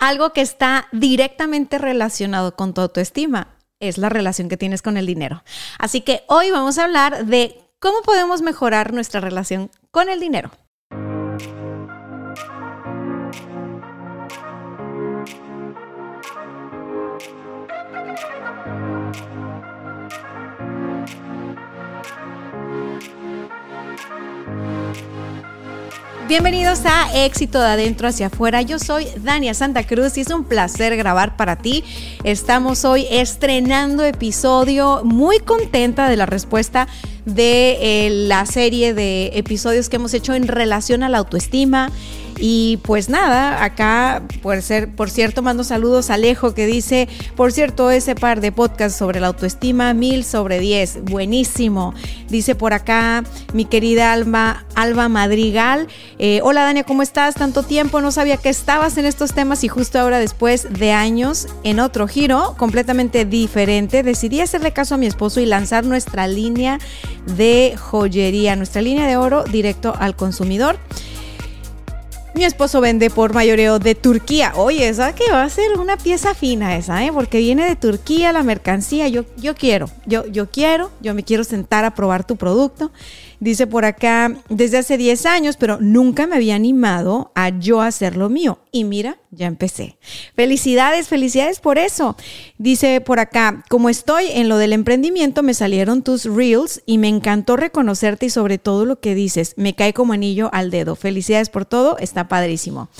Algo que está directamente relacionado con tu autoestima es la relación que tienes con el dinero. Así que hoy vamos a hablar de cómo podemos mejorar nuestra relación con el dinero. Bienvenidos a Éxito de Adentro hacia Afuera. Yo soy Dania Santa Cruz y es un placer grabar para ti. Estamos hoy estrenando episodio, muy contenta de la respuesta de eh, la serie de episodios que hemos hecho en relación a la autoestima y pues nada, acá, por, ser, por cierto, mando saludos a Alejo que dice, por cierto, ese par de podcasts sobre la autoestima, mil sobre diez, buenísimo. Dice por acá mi querida Alba, Alba Madrigal, eh, hola Dania, ¿cómo estás? Tanto tiempo, no sabía que estabas en estos temas y justo ahora después de años, en otro giro completamente diferente, decidí hacerle caso a mi esposo y lanzar nuestra línea de joyería, nuestra línea de oro directo al consumidor. Mi esposo vende por mayoreo de Turquía. Oye, esa que va a ser una pieza fina esa, ¿eh? Porque viene de Turquía la mercancía. Yo, yo quiero, yo, yo quiero, yo me quiero sentar a probar tu producto. Dice por acá, desde hace 10 años, pero nunca me había animado a yo hacer lo mío. Y mira, ya empecé. Felicidades, felicidades por eso. Dice por acá, como estoy en lo del emprendimiento, me salieron tus reels y me encantó reconocerte y sobre todo lo que dices. Me cae como anillo al dedo. Felicidades por todo, está padrísimo.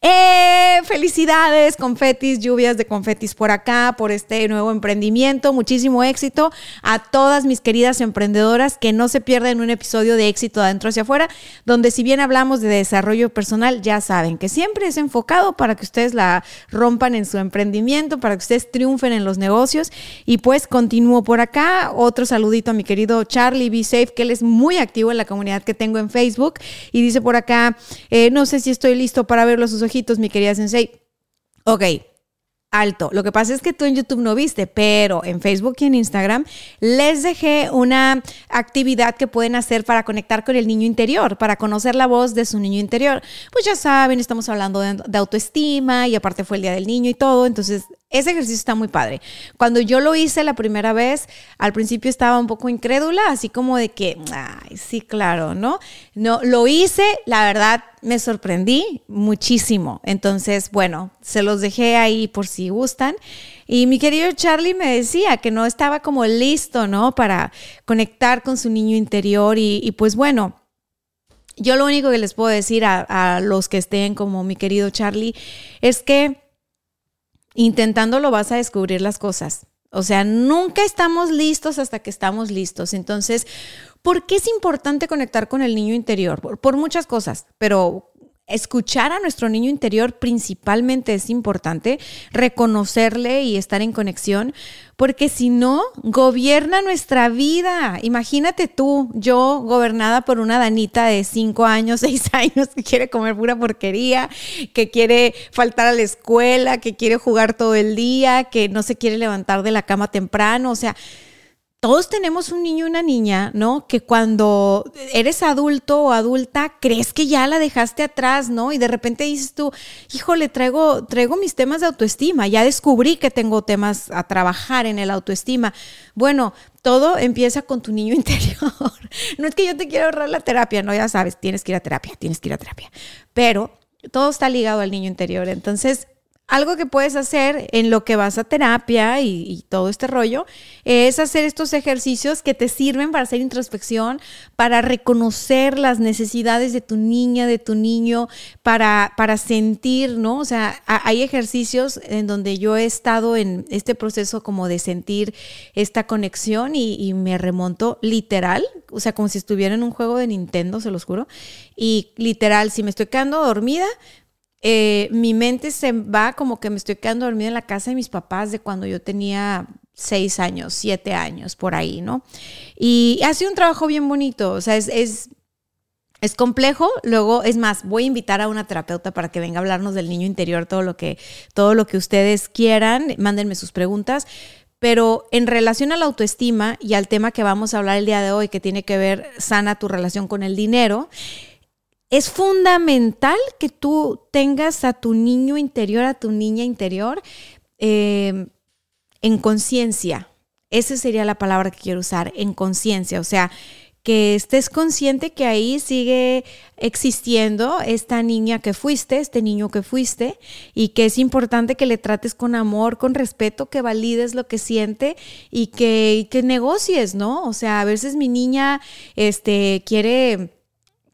¡Eh! Felicidades, confetis, lluvias de confetis por acá, por este nuevo emprendimiento. Muchísimo éxito a todas mis queridas emprendedoras que no se pierden un episodio de éxito adentro hacia afuera, donde si bien hablamos de desarrollo personal, ya saben que siempre es enfocado para que ustedes la rompan en su emprendimiento, para que ustedes triunfen en los negocios. Y pues continúo por acá. Otro saludito a mi querido Charlie Be Safe, que él es muy activo en la comunidad que tengo en Facebook. Y dice por acá, eh, no sé si estoy listo para verlo sus ojitos, mi querida Sensei. Ok, alto. Lo que pasa es que tú en YouTube no viste, pero en Facebook y en Instagram les dejé una actividad que pueden hacer para conectar con el niño interior, para conocer la voz de su niño interior. Pues ya saben, estamos hablando de, de autoestima y aparte fue el Día del Niño y todo, entonces ese ejercicio está muy padre. Cuando yo lo hice la primera vez, al principio estaba un poco incrédula, así como de que, ay, sí, claro, ¿no? No, lo hice, la verdad me sorprendí muchísimo. Entonces, bueno, se los dejé ahí por si gustan. Y mi querido Charlie me decía que no estaba como listo, ¿no? Para conectar con su niño interior y, pues bueno. Yo lo único que les puedo decir a los que estén como mi querido Charlie es que intentándolo vas a descubrir las cosas. O sea, nunca estamos listos hasta que estamos listos. Entonces, ¿por qué es importante conectar con el niño interior? Por, muchas cosas, pero escuchar a nuestro niño interior principalmente es importante, reconocerle y estar en conexión, porque si no, gobierna nuestra vida. Imagínate tú, yo gobernada por una danita de 5 años, 6 años, que quiere comer pura porquería, que quiere faltar a la escuela, que quiere jugar todo el día, que no se quiere levantar de la cama temprano, o sea todos tenemos un niño y una niña, ¿no? Que cuando eres adulto o adulta crees que ya la dejaste atrás, ¿no? Y de repente dices tú, híjole, traigo, traigo mis temas de autoestima, ya descubrí que tengo temas a trabajar en el autoestima. Bueno, todo empieza con tu niño interior. No es que yo te quiera ahorrar la terapia, no, ya sabes, tienes que ir a terapia, tienes que ir a terapia. Pero todo está ligado al niño interior. Entonces, algo que puedes hacer en lo que vas a terapia y, todo este rollo es hacer estos ejercicios que te sirven para hacer introspección, para reconocer las necesidades de tu niña, de tu niño, para, para sentir, ¿no? O sea, hay ejercicios en donde yo he estado en este proceso como de sentir esta conexión y, y me remonto literal, o sea, como si estuviera en un juego de Nintendo, se los juro, y literal, si me estoy quedando dormida, eh, mi mente se va como que me estoy quedando dormida en la casa de mis papás de cuando yo tenía seis años, siete años, por ahí, ¿no? Y ha sido un trabajo bien bonito, o sea, es, es, es complejo. Luego, es más, voy a invitar a una terapeuta para que venga a hablarnos del niño interior, todo lo que, todo lo que ustedes quieran, mándenme sus preguntas. Pero en relación a la autoestima y al tema que vamos a hablar el día de hoy, que tiene que ver sana tu relación con el dinero, es fundamental que tú tengas a tu niño interior, a tu niña interior, eh, en conciencia. Esa sería la palabra que quiero usar, en conciencia. O sea, que estés consciente que ahí sigue existiendo esta niña que fuiste, este niño que fuiste, y que es importante que le trates con amor, con respeto, que valides lo que siente y que, que negocies, ¿no? O sea, a veces mi niña este, quiere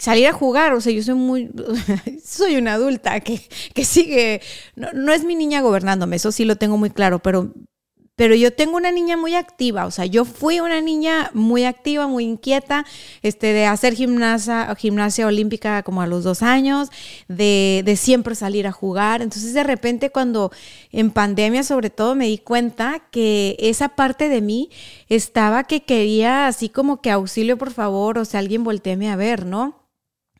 salir a jugar, o sea, yo soy muy, soy una adulta que, que sigue, no, es mi niña gobernándome, eso sí lo tengo muy claro, pero, pero yo tengo una niña muy activa, o sea, yo fui una niña muy activa, muy inquieta, este, de hacer gimnasia, gimnasia olímpica como a los dos años, de, de siempre salir a jugar, entonces de repente cuando en pandemia sobre todo me di cuenta que esa parte de mí estaba que quería así como que auxilio por favor, o sea, alguien volteeme a ver, ¿no?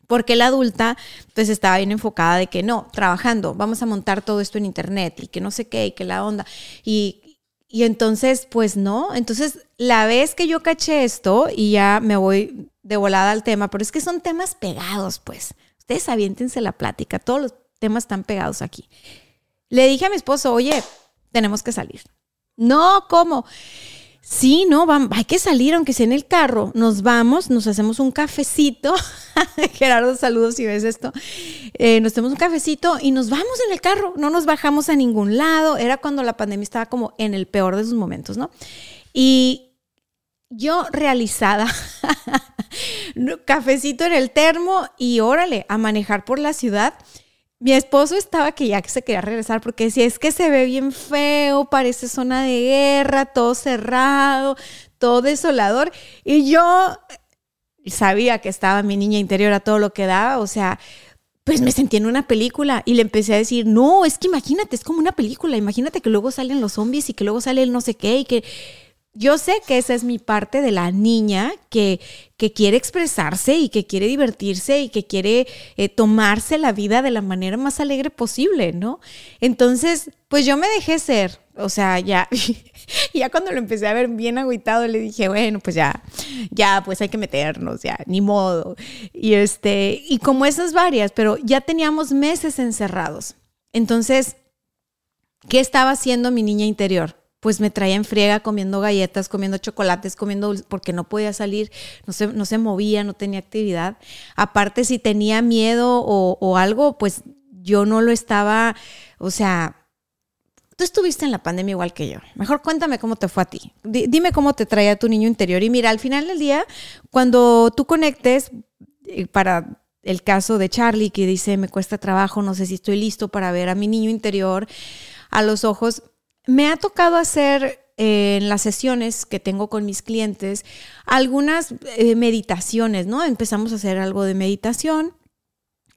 Porque la adulta pues estaba bien enfocada de que no, trabajando, vamos a montar todo esto en internet y que no sé qué y que la onda. Y, y entonces pues no, entonces la vez que yo caché esto y ya me voy de volada al tema, pero es que son temas pegados pues. Ustedes aviéntense la plática, todos los temas están pegados aquí. Le dije a mi esposo, oye, tenemos que salir. No, ¿cómo? Sí, no, hay que salir, aunque sea en el carro. Nos vamos, nos hacemos un cafecito. Gerardo, saludos si ves esto. Eh, nos hacemos un cafecito y nos vamos en el carro. No nos bajamos a ningún lado. Era cuando la pandemia estaba como en el peor de sus momentos, ¿no? Y yo realizada, cafecito en el termo y órale, a manejar por la ciudad. Mi esposo estaba que ya que se quería regresar porque decía, es que se ve bien feo, parece zona de guerra, todo cerrado, todo desolador. Y yo sabía que estaba mi niña interior a todo lo que daba, o sea, pues me sentí en una película y le empecé a decir, no, es que imagínate, es como una película, imagínate que luego salen los zombies y que luego sale el no sé qué y que yo sé que esa es mi parte de la niña que, que quiere expresarse y que quiere divertirse y que quiere eh, tomarse la vida de la manera más alegre posible, ¿no? Entonces, pues yo me dejé ser, o sea, ya, ya cuando lo empecé a ver bien agüitado, le dije, bueno, pues ya, ya, pues hay que meternos, ya, ni modo. Y este, y como esas varias, pero ya teníamos meses encerrados. Entonces, ¿qué estaba haciendo mi niña interior? Pues me traía en friega comiendo galletas, comiendo chocolates, comiendo porque no podía salir, no se, no se movía, no tenía actividad. Aparte, si tenía miedo o, algo, pues yo no lo estaba, o sea, tú estuviste en la pandemia igual que yo. Mejor cuéntame cómo te fue a ti. dime cómo te traía tu niño interior. Y mira, al final del día, cuando tú conectes eh, para el caso de Charlie que dice, me cuesta trabajo, no sé si estoy listo para ver a mi niño interior a los ojos, me ha tocado hacer eh, en las sesiones que tengo con mis clientes algunas eh, meditaciones, ¿no? Empezamos a hacer algo de meditación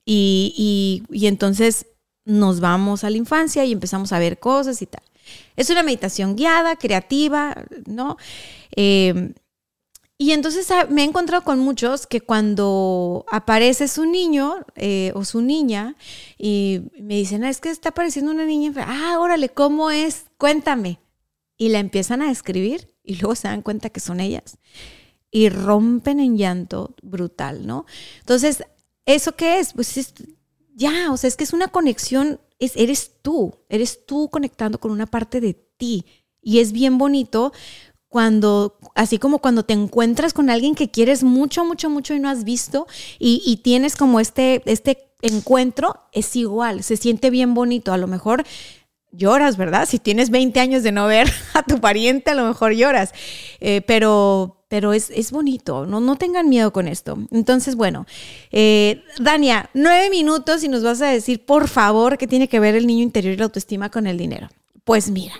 y, entonces nos vamos a la infancia y empezamos a ver cosas y tal. Es una meditación guiada, creativa, ¿no? Eh, y entonces ah, me he encontrado con muchos que cuando aparece su niño eh, o su niña y me dicen, ah, es que está apareciendo una niña, ah, órale, ¿cómo es? Cuéntame. Y la empiezan a escribir y luego se dan cuenta que son ellas y rompen en llanto brutal, ¿no? Entonces, ¿eso qué es? Pues es, ya, o sea, es que es una conexión, es, eres tú, eres tú conectando con una parte de ti. Y es bien bonito cuando, así como cuando te encuentras con alguien que quieres mucho, mucho, mucho y no has visto y, tienes como este, este encuentro, es igual, se siente bien bonito. A lo mejor lloras, ¿verdad? Si tienes 20 años de no ver a tu pariente, a lo mejor lloras. Eh, pero, pero es, es, bonito, no, no tengan miedo con esto. Entonces, bueno, eh, Dania, nueve minutos y nos vas a decir, por favor, qué tiene que ver el niño interior y la autoestima con el dinero. Pues mira,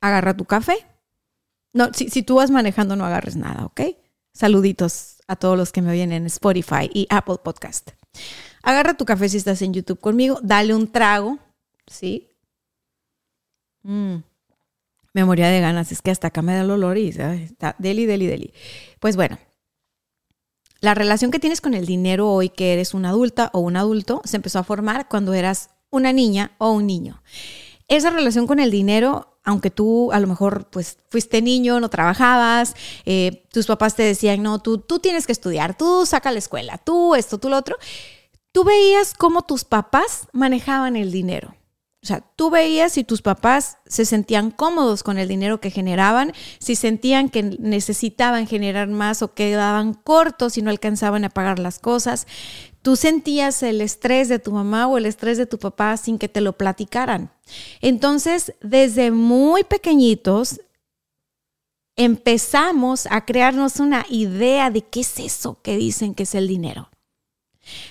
agarra tu café. No, si, tú vas manejando, no agarres nada, ¿ok? Saluditos a todos los que me oyen en Spotify y Apple Podcast. Agarra tu café si estás en YouTube conmigo, dale un trago, ¿sí? Mm. Memoria de ganas, es que hasta acá me da el olor y está deli, deli, deli. Pues bueno, la relación que tienes con el dinero hoy que eres una adulta o un adulto se empezó a formar cuando eras una niña o un niño. Esa relación con el dinero, aunque tú a lo mejor pues fuiste niño, no trabajabas, eh, tus papás te decían, no, tú, tú tienes que estudiar, tú saca la escuela, tú esto, tú lo otro, tú veías cómo tus papás manejaban el dinero. O sea, tú veías si tus papás se sentían cómodos con el dinero que generaban, si sentían que necesitaban generar más o quedaban cortos y no alcanzaban a pagar las cosas. Tú sentías el estrés de tu mamá o el estrés de tu papá sin que te lo platicaran. Entonces, desde muy pequeñitos, empezamos a crearnos una idea de qué es eso que dicen que es el dinero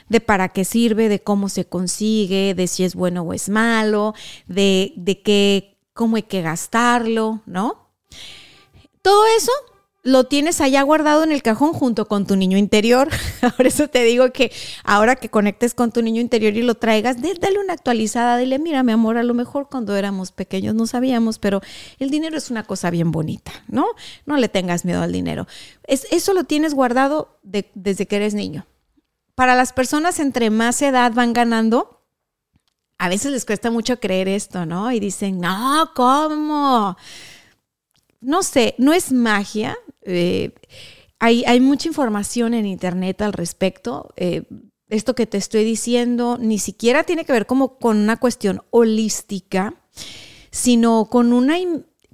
de para qué sirve, de cómo se consigue, de si es bueno o es malo, de, de qué, cómo hay que gastarlo, ¿no? Todo eso lo tienes allá guardado en el cajón junto con tu niño interior. Por eso te digo que ahora que conectes con tu niño interior y lo traigas, dale una actualizada, dile, mira, mi amor, a lo mejor cuando éramos pequeños no sabíamos, pero el dinero es una cosa bien bonita, ¿no? No le tengas miedo al dinero. Es, eso lo tienes guardado desde que eres niño para las personas entre más edad van ganando, a veces les cuesta mucho creer esto, ¿no? Y dicen, no, ¿cómo? No sé, no es magia. Eh, hay, hay, mucha información en Internet al respecto. Eh, esto que te estoy diciendo ni siquiera tiene que ver como con una cuestión holística, sino con una,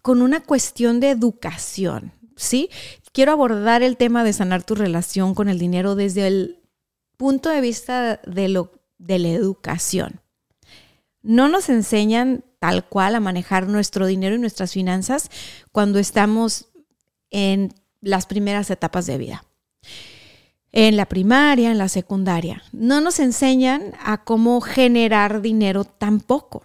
con una cuestión de educación, ¿sí? Quiero abordar el tema de sanar tu relación con el dinero desde el punto de vista de, lo, de la educación. No nos enseñan tal cual a manejar nuestro dinero y nuestras finanzas cuando estamos en las primeras etapas de vida. En la primaria, en la secundaria. No nos enseñan a cómo generar dinero tampoco.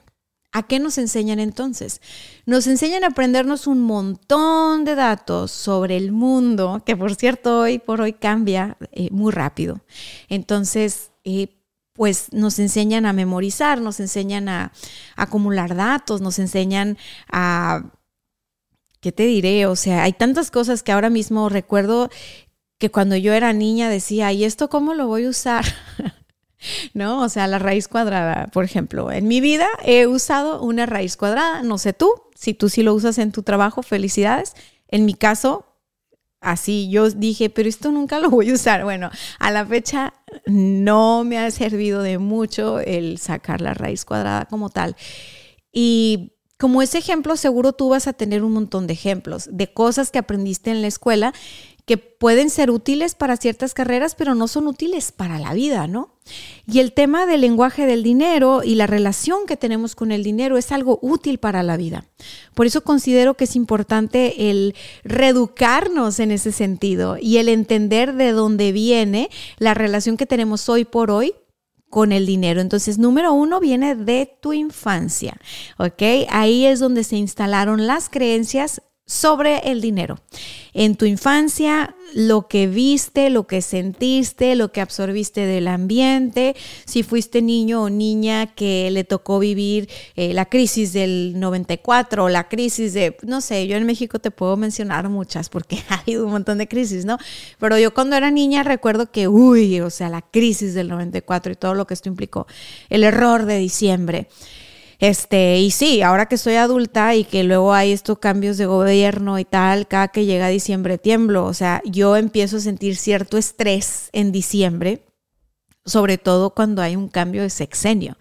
¿A qué nos enseñan entonces? Nos enseñan a aprendernos un montón de datos sobre el mundo, que por cierto hoy por hoy cambia eh, muy rápido. Entonces, eh, pues nos enseñan a memorizar, nos enseñan a, acumular datos, nos enseñan a, ¿qué te diré? O sea, hay tantas cosas que ahora mismo recuerdo que cuando yo era niña decía, ¿y esto cómo lo voy a usar? ¿no? O sea, la raíz cuadrada, por ejemplo. En mi vida he usado una raíz cuadrada, no sé tú, si tú sí lo usas en tu trabajo, felicidades. En mi caso, así yo dije, pero esto nunca lo voy a usar. Bueno, a la fecha no me ha servido de mucho el sacar la raíz cuadrada como tal. Y como ese ejemplo, seguro tú vas a tener un montón de ejemplos de cosas que aprendiste en la escuela que pueden ser útiles para ciertas carreras, pero no son útiles para la vida, ¿no? Y el tema del lenguaje del dinero y la relación que tenemos con el dinero es algo útil para la vida. Por eso considero que es importante el reeducarnos en ese sentido y el entender de dónde viene la relación que tenemos hoy por hoy con el dinero. Entonces, número uno viene de tu infancia, ¿ok? Ahí es donde se instalaron las creencias sobre el dinero. En tu infancia, lo que viste, lo que sentiste, lo que absorbiste del ambiente, si fuiste niño o niña que le tocó vivir eh, la crisis del 94 o la crisis de, no sé, yo en México te puedo mencionar muchas porque ha habido un montón de crisis, ¿no? Pero yo cuando era niña recuerdo que, uy, o sea, la crisis del 94 y todo lo que esto implicó, el error de diciembre. Este, y sí, ahora que soy adulta y que luego hay estos cambios de gobierno y tal, cada que llega diciembre tiemblo. O sea, yo empiezo a sentir cierto estrés en diciembre, sobre todo cuando hay un cambio de sexenio.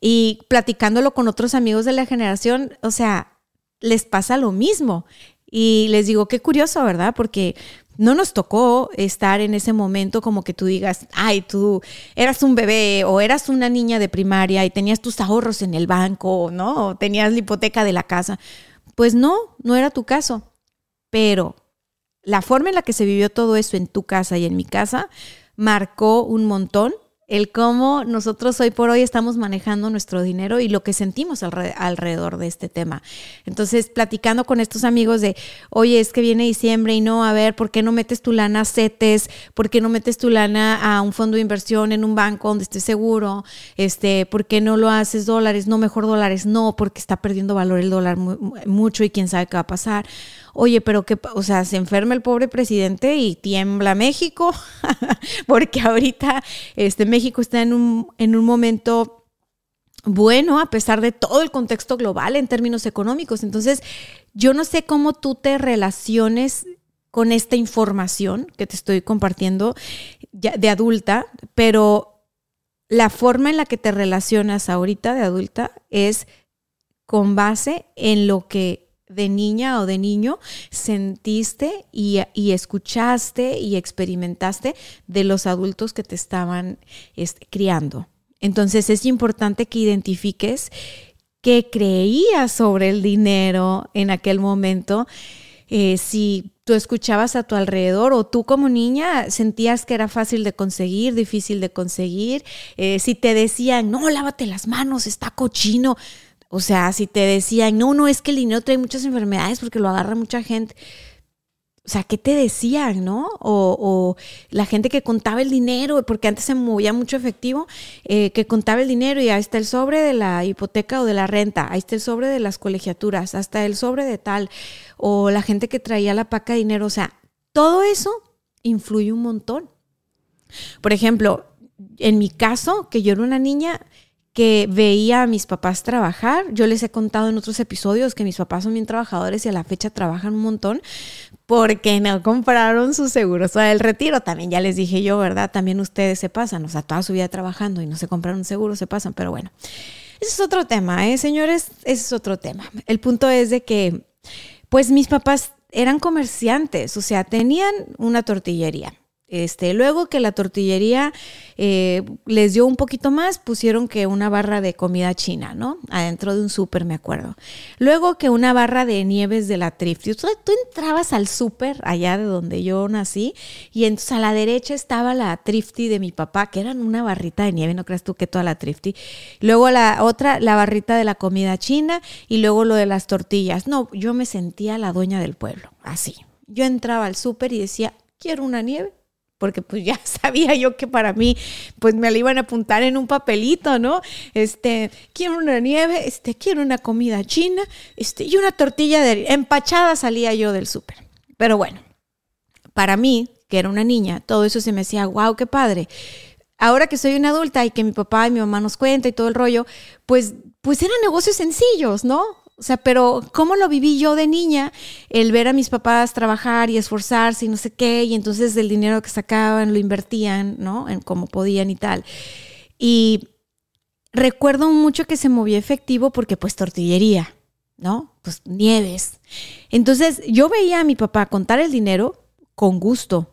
Y platicándolo con otros amigos de la generación, o sea, les pasa lo mismo. Y les digo, qué curioso, ¿verdad? Porque no nos tocó estar en ese momento como que tú digas, ay, tú eras un bebé o eras una niña de primaria y tenías tus ahorros en el banco, ¿no? O tenías la hipoteca de la casa. Pues no, no era tu caso. Pero la forma en la que se vivió todo eso en tu casa y en mi casa marcó un montón el cómo nosotros hoy por hoy estamos manejando nuestro dinero y lo que sentimos alrededor de este tema. Entonces, platicando con estos amigos de, oye, es que viene diciembre y no, a ver, ¿por qué no metes tu lana a CETES? ¿Por qué no metes tu lana a un fondo de inversión en un banco donde estés seguro? Este, ¿Por qué no lo haces dólares? No, mejor dólares, no, porque está perdiendo valor el dólar mucho y quién sabe qué va a pasar oye, pero que, o sea, se enferma el pobre presidente y tiembla México, porque ahorita este, México está en un, en un momento bueno a pesar de todo el contexto global en términos económicos. Entonces, yo no sé cómo tú te relaciones con esta información que te estoy compartiendo de adulta, pero la forma en la que te relacionas ahorita de adulta es con base en lo que de niña o de niño sentiste y, escuchaste y experimentaste de los adultos que te estaban criando. Entonces es importante que identifiques qué creías sobre el dinero en aquel momento. Eh, si tú escuchabas a tu alrededor o tú como niña sentías que era fácil de conseguir, difícil de conseguir, eh, si te decían, no, lávate las manos, está cochino, o sea, si te decían, no, no, es que el dinero trae muchas enfermedades porque lo agarra mucha gente. O sea, ¿qué te decían, no? O, la gente que contaba el dinero, porque antes se movía mucho efectivo, eh, que contaba el dinero y ahí está el sobre de la hipoteca o de la renta, ahí está el sobre de las colegiaturas, hasta el sobre de tal, o la gente que traía la paca de dinero. O sea, todo eso influye un montón. Por ejemplo, en mi caso, que yo era una niña, que veía a mis papás trabajar. Yo les he contado en otros episodios que mis papás son bien trabajadores y a la fecha trabajan un montón porque no compraron su seguro. O sea, el retiro también, ya les dije yo, ¿verdad? También ustedes se pasan, o sea, toda su vida trabajando y no se compraron seguro, se pasan, pero bueno. Ese es otro tema, ¿eh, señores? Ese es otro tema. El punto es de que, pues mis papás eran comerciantes, o sea, tenían una tortillería este, luego que la tortillería eh, les dio un poquito más, pusieron que una barra de comida china, ¿no? Adentro de un súper, me acuerdo. Luego que una barra de nieves de la Trifty. Tú, tú entrabas al súper allá de donde yo nací y entonces a la derecha estaba la Trifty de mi papá, que eran una barrita de nieve, no creas tú que toda la Trifty. Luego la otra, la barrita de la comida china y luego lo de las tortillas. No, yo me sentía la dueña del pueblo, así. Yo entraba al súper y decía, quiero una nieve porque pues ya sabía yo que para mí pues me la iban a apuntar en un papelito, ¿no? Este, quiero una nieve, este, quiero una comida china, este, y una tortilla de empachada salía yo del súper. Pero bueno, para mí, que era una niña, todo eso se me hacía, wow, qué padre. Ahora que soy una adulta y que mi papá y mi mamá nos cuentan y todo el rollo, pues, pues eran negocios sencillos, ¿no? O sea, pero ¿cómo lo viví yo de niña? El ver a mis papás trabajar y esforzarse y no sé qué, y entonces el dinero que sacaban lo invertían, ¿no? En cómo podían y tal. Y recuerdo mucho que se movía efectivo porque pues tortillería, ¿no? Pues nieves. Entonces yo veía a mi papá contar el dinero con gusto,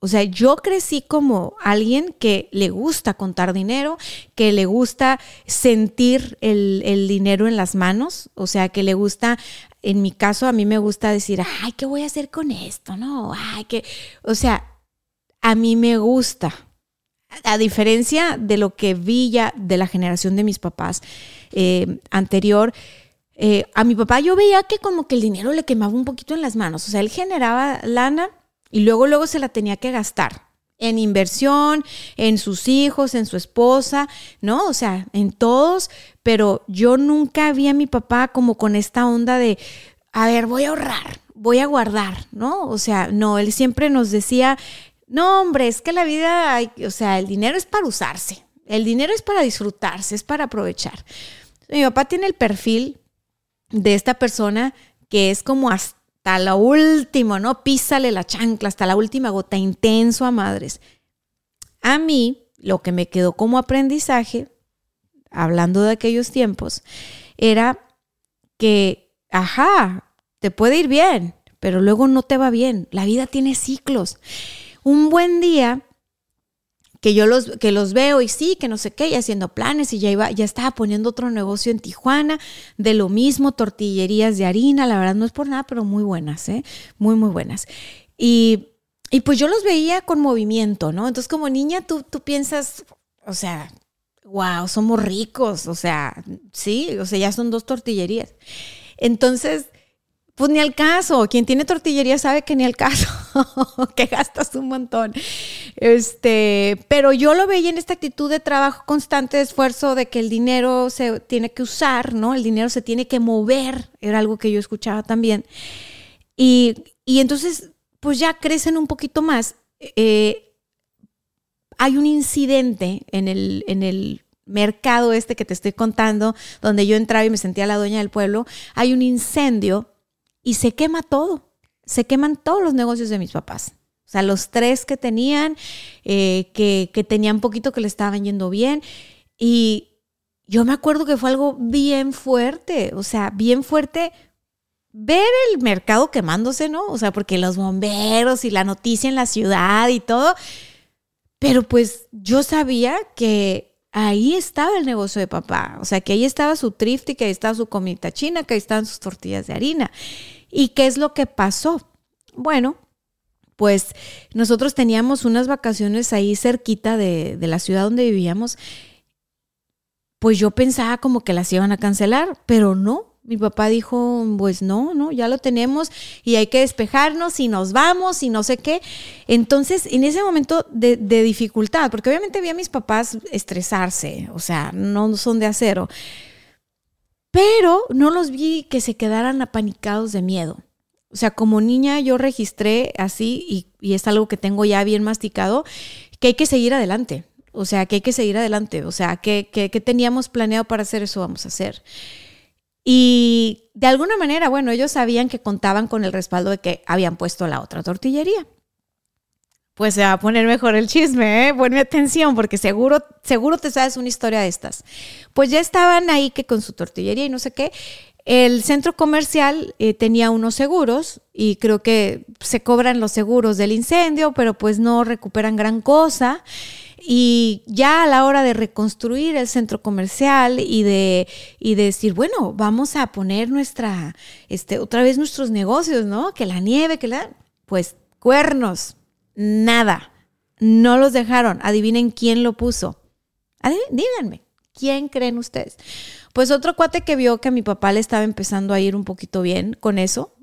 o sea, yo crecí como alguien que le gusta contar dinero, que le gusta sentir el, dinero en las manos, o sea, que le gusta, en mi caso, a mí me gusta decir, ay, ¿qué voy a hacer con esto? No, ay, que, o sea, a mí me gusta. A diferencia de lo que vi ya de la generación de mis papás eh, anterior, eh, a mi papá yo veía que como que el dinero le quemaba un poquito en las manos. O sea, él generaba lana y luego, luego se la tenía que gastar en inversión, en sus hijos, en su esposa, ¿no? O sea, en todos, pero yo nunca vi a mi papá como con esta onda de, a ver, voy a ahorrar, voy a guardar, ¿no? O sea, no, él siempre nos decía, no, hombre, es que la vida, hay, o sea, el dinero es para usarse, el dinero es para disfrutarse, es para aprovechar. Mi papá tiene el perfil de esta persona que es como hasta hasta la última, ¿no? Písale la chancla hasta la última gota, intenso a madres. A mí, lo que me quedó como aprendizaje, hablando de aquellos tiempos, era que, ajá, te puede ir bien, pero luego no te va bien. La vida tiene ciclos. Un buen día que yo los, que los veo y sí, que no sé qué, y haciendo planes y ya iba, ya estaba poniendo otro negocio en Tijuana, de lo mismo, tortillerías de harina, la verdad no es por nada, pero muy buenas, ¿eh? Muy, muy buenas. Y, y pues yo los veía con movimiento, ¿no? Entonces como niña tú, tú piensas, o sea, wow, somos ricos, o sea, sí, o sea, ya son dos tortillerías. Entonces, pues ni al caso. Quien tiene tortillería sabe que ni al caso, que gastas un montón. Este, pero yo lo veía en esta actitud de trabajo constante, de esfuerzo, de que el dinero se tiene que usar, ¿no? El dinero se tiene que mover, era algo que yo escuchaba también. Y, entonces, pues ya crecen un poquito más. Eh, hay un incidente en el, en el mercado este que te estoy contando, donde yo entraba y me sentía la dueña del pueblo, hay un incendio y se quema todo. Se queman todos los negocios de mis papás. O sea, los tres que tenían, eh, que, que tenían poquito que le estaban yendo bien. Y yo me acuerdo que fue algo bien fuerte, o sea, bien fuerte ver el mercado quemándose, ¿no? O sea, porque los bomberos y la noticia en la ciudad y todo. Pero pues yo sabía que ahí estaba el negocio de papá. O sea, que ahí estaba su thrift y que ahí estaba su comida china, que ahí estaban sus tortillas de harina. ¿Y qué es lo que pasó? Bueno, pues nosotros teníamos unas vacaciones ahí cerquita de la ciudad donde vivíamos. Pues yo pensaba como que las iban a cancelar, pero no, mi papá dijo, pues no, no, ya lo tenemos y hay que despejarnos y nos vamos y no sé qué. Entonces, en ese momento de, dificultad, porque obviamente vi a mis papás estresarse, o sea, no son de acero, pero no los vi que se quedaran apanicados de miedo. O sea, como niña yo registré así y, es algo que tengo ya bien masticado, que hay que seguir adelante. O sea, que hay que seguir adelante. O sea, que, que teníamos planeado para hacer eso, vamos a hacer. Y de alguna manera, bueno, ellos sabían que contaban con el respaldo de que habían puesto la otra tortillería. Pues se va a poner mejor el chisme, ¿eh? Ponme atención porque seguro, seguro te sabes una historia de estas. Pues ya estaban ahí que con su tortillería y no sé qué. El centro comercial eh, tenía unos seguros y creo que se cobran los seguros del incendio, pero pues no recuperan gran cosa. Y ya a la hora de reconstruir el centro comercial y de, y decir, bueno, vamos a poner nuestra, este, otra vez nuestros negocios, ¿no? Que la nieve, que la... Pues cuernos, nada. No los dejaron. Adivinen quién lo puso. díganme, ¿quién creen ustedes? Pues otro cuate que vio que a mi papá le estaba empezando a ir un poquito bien con eso,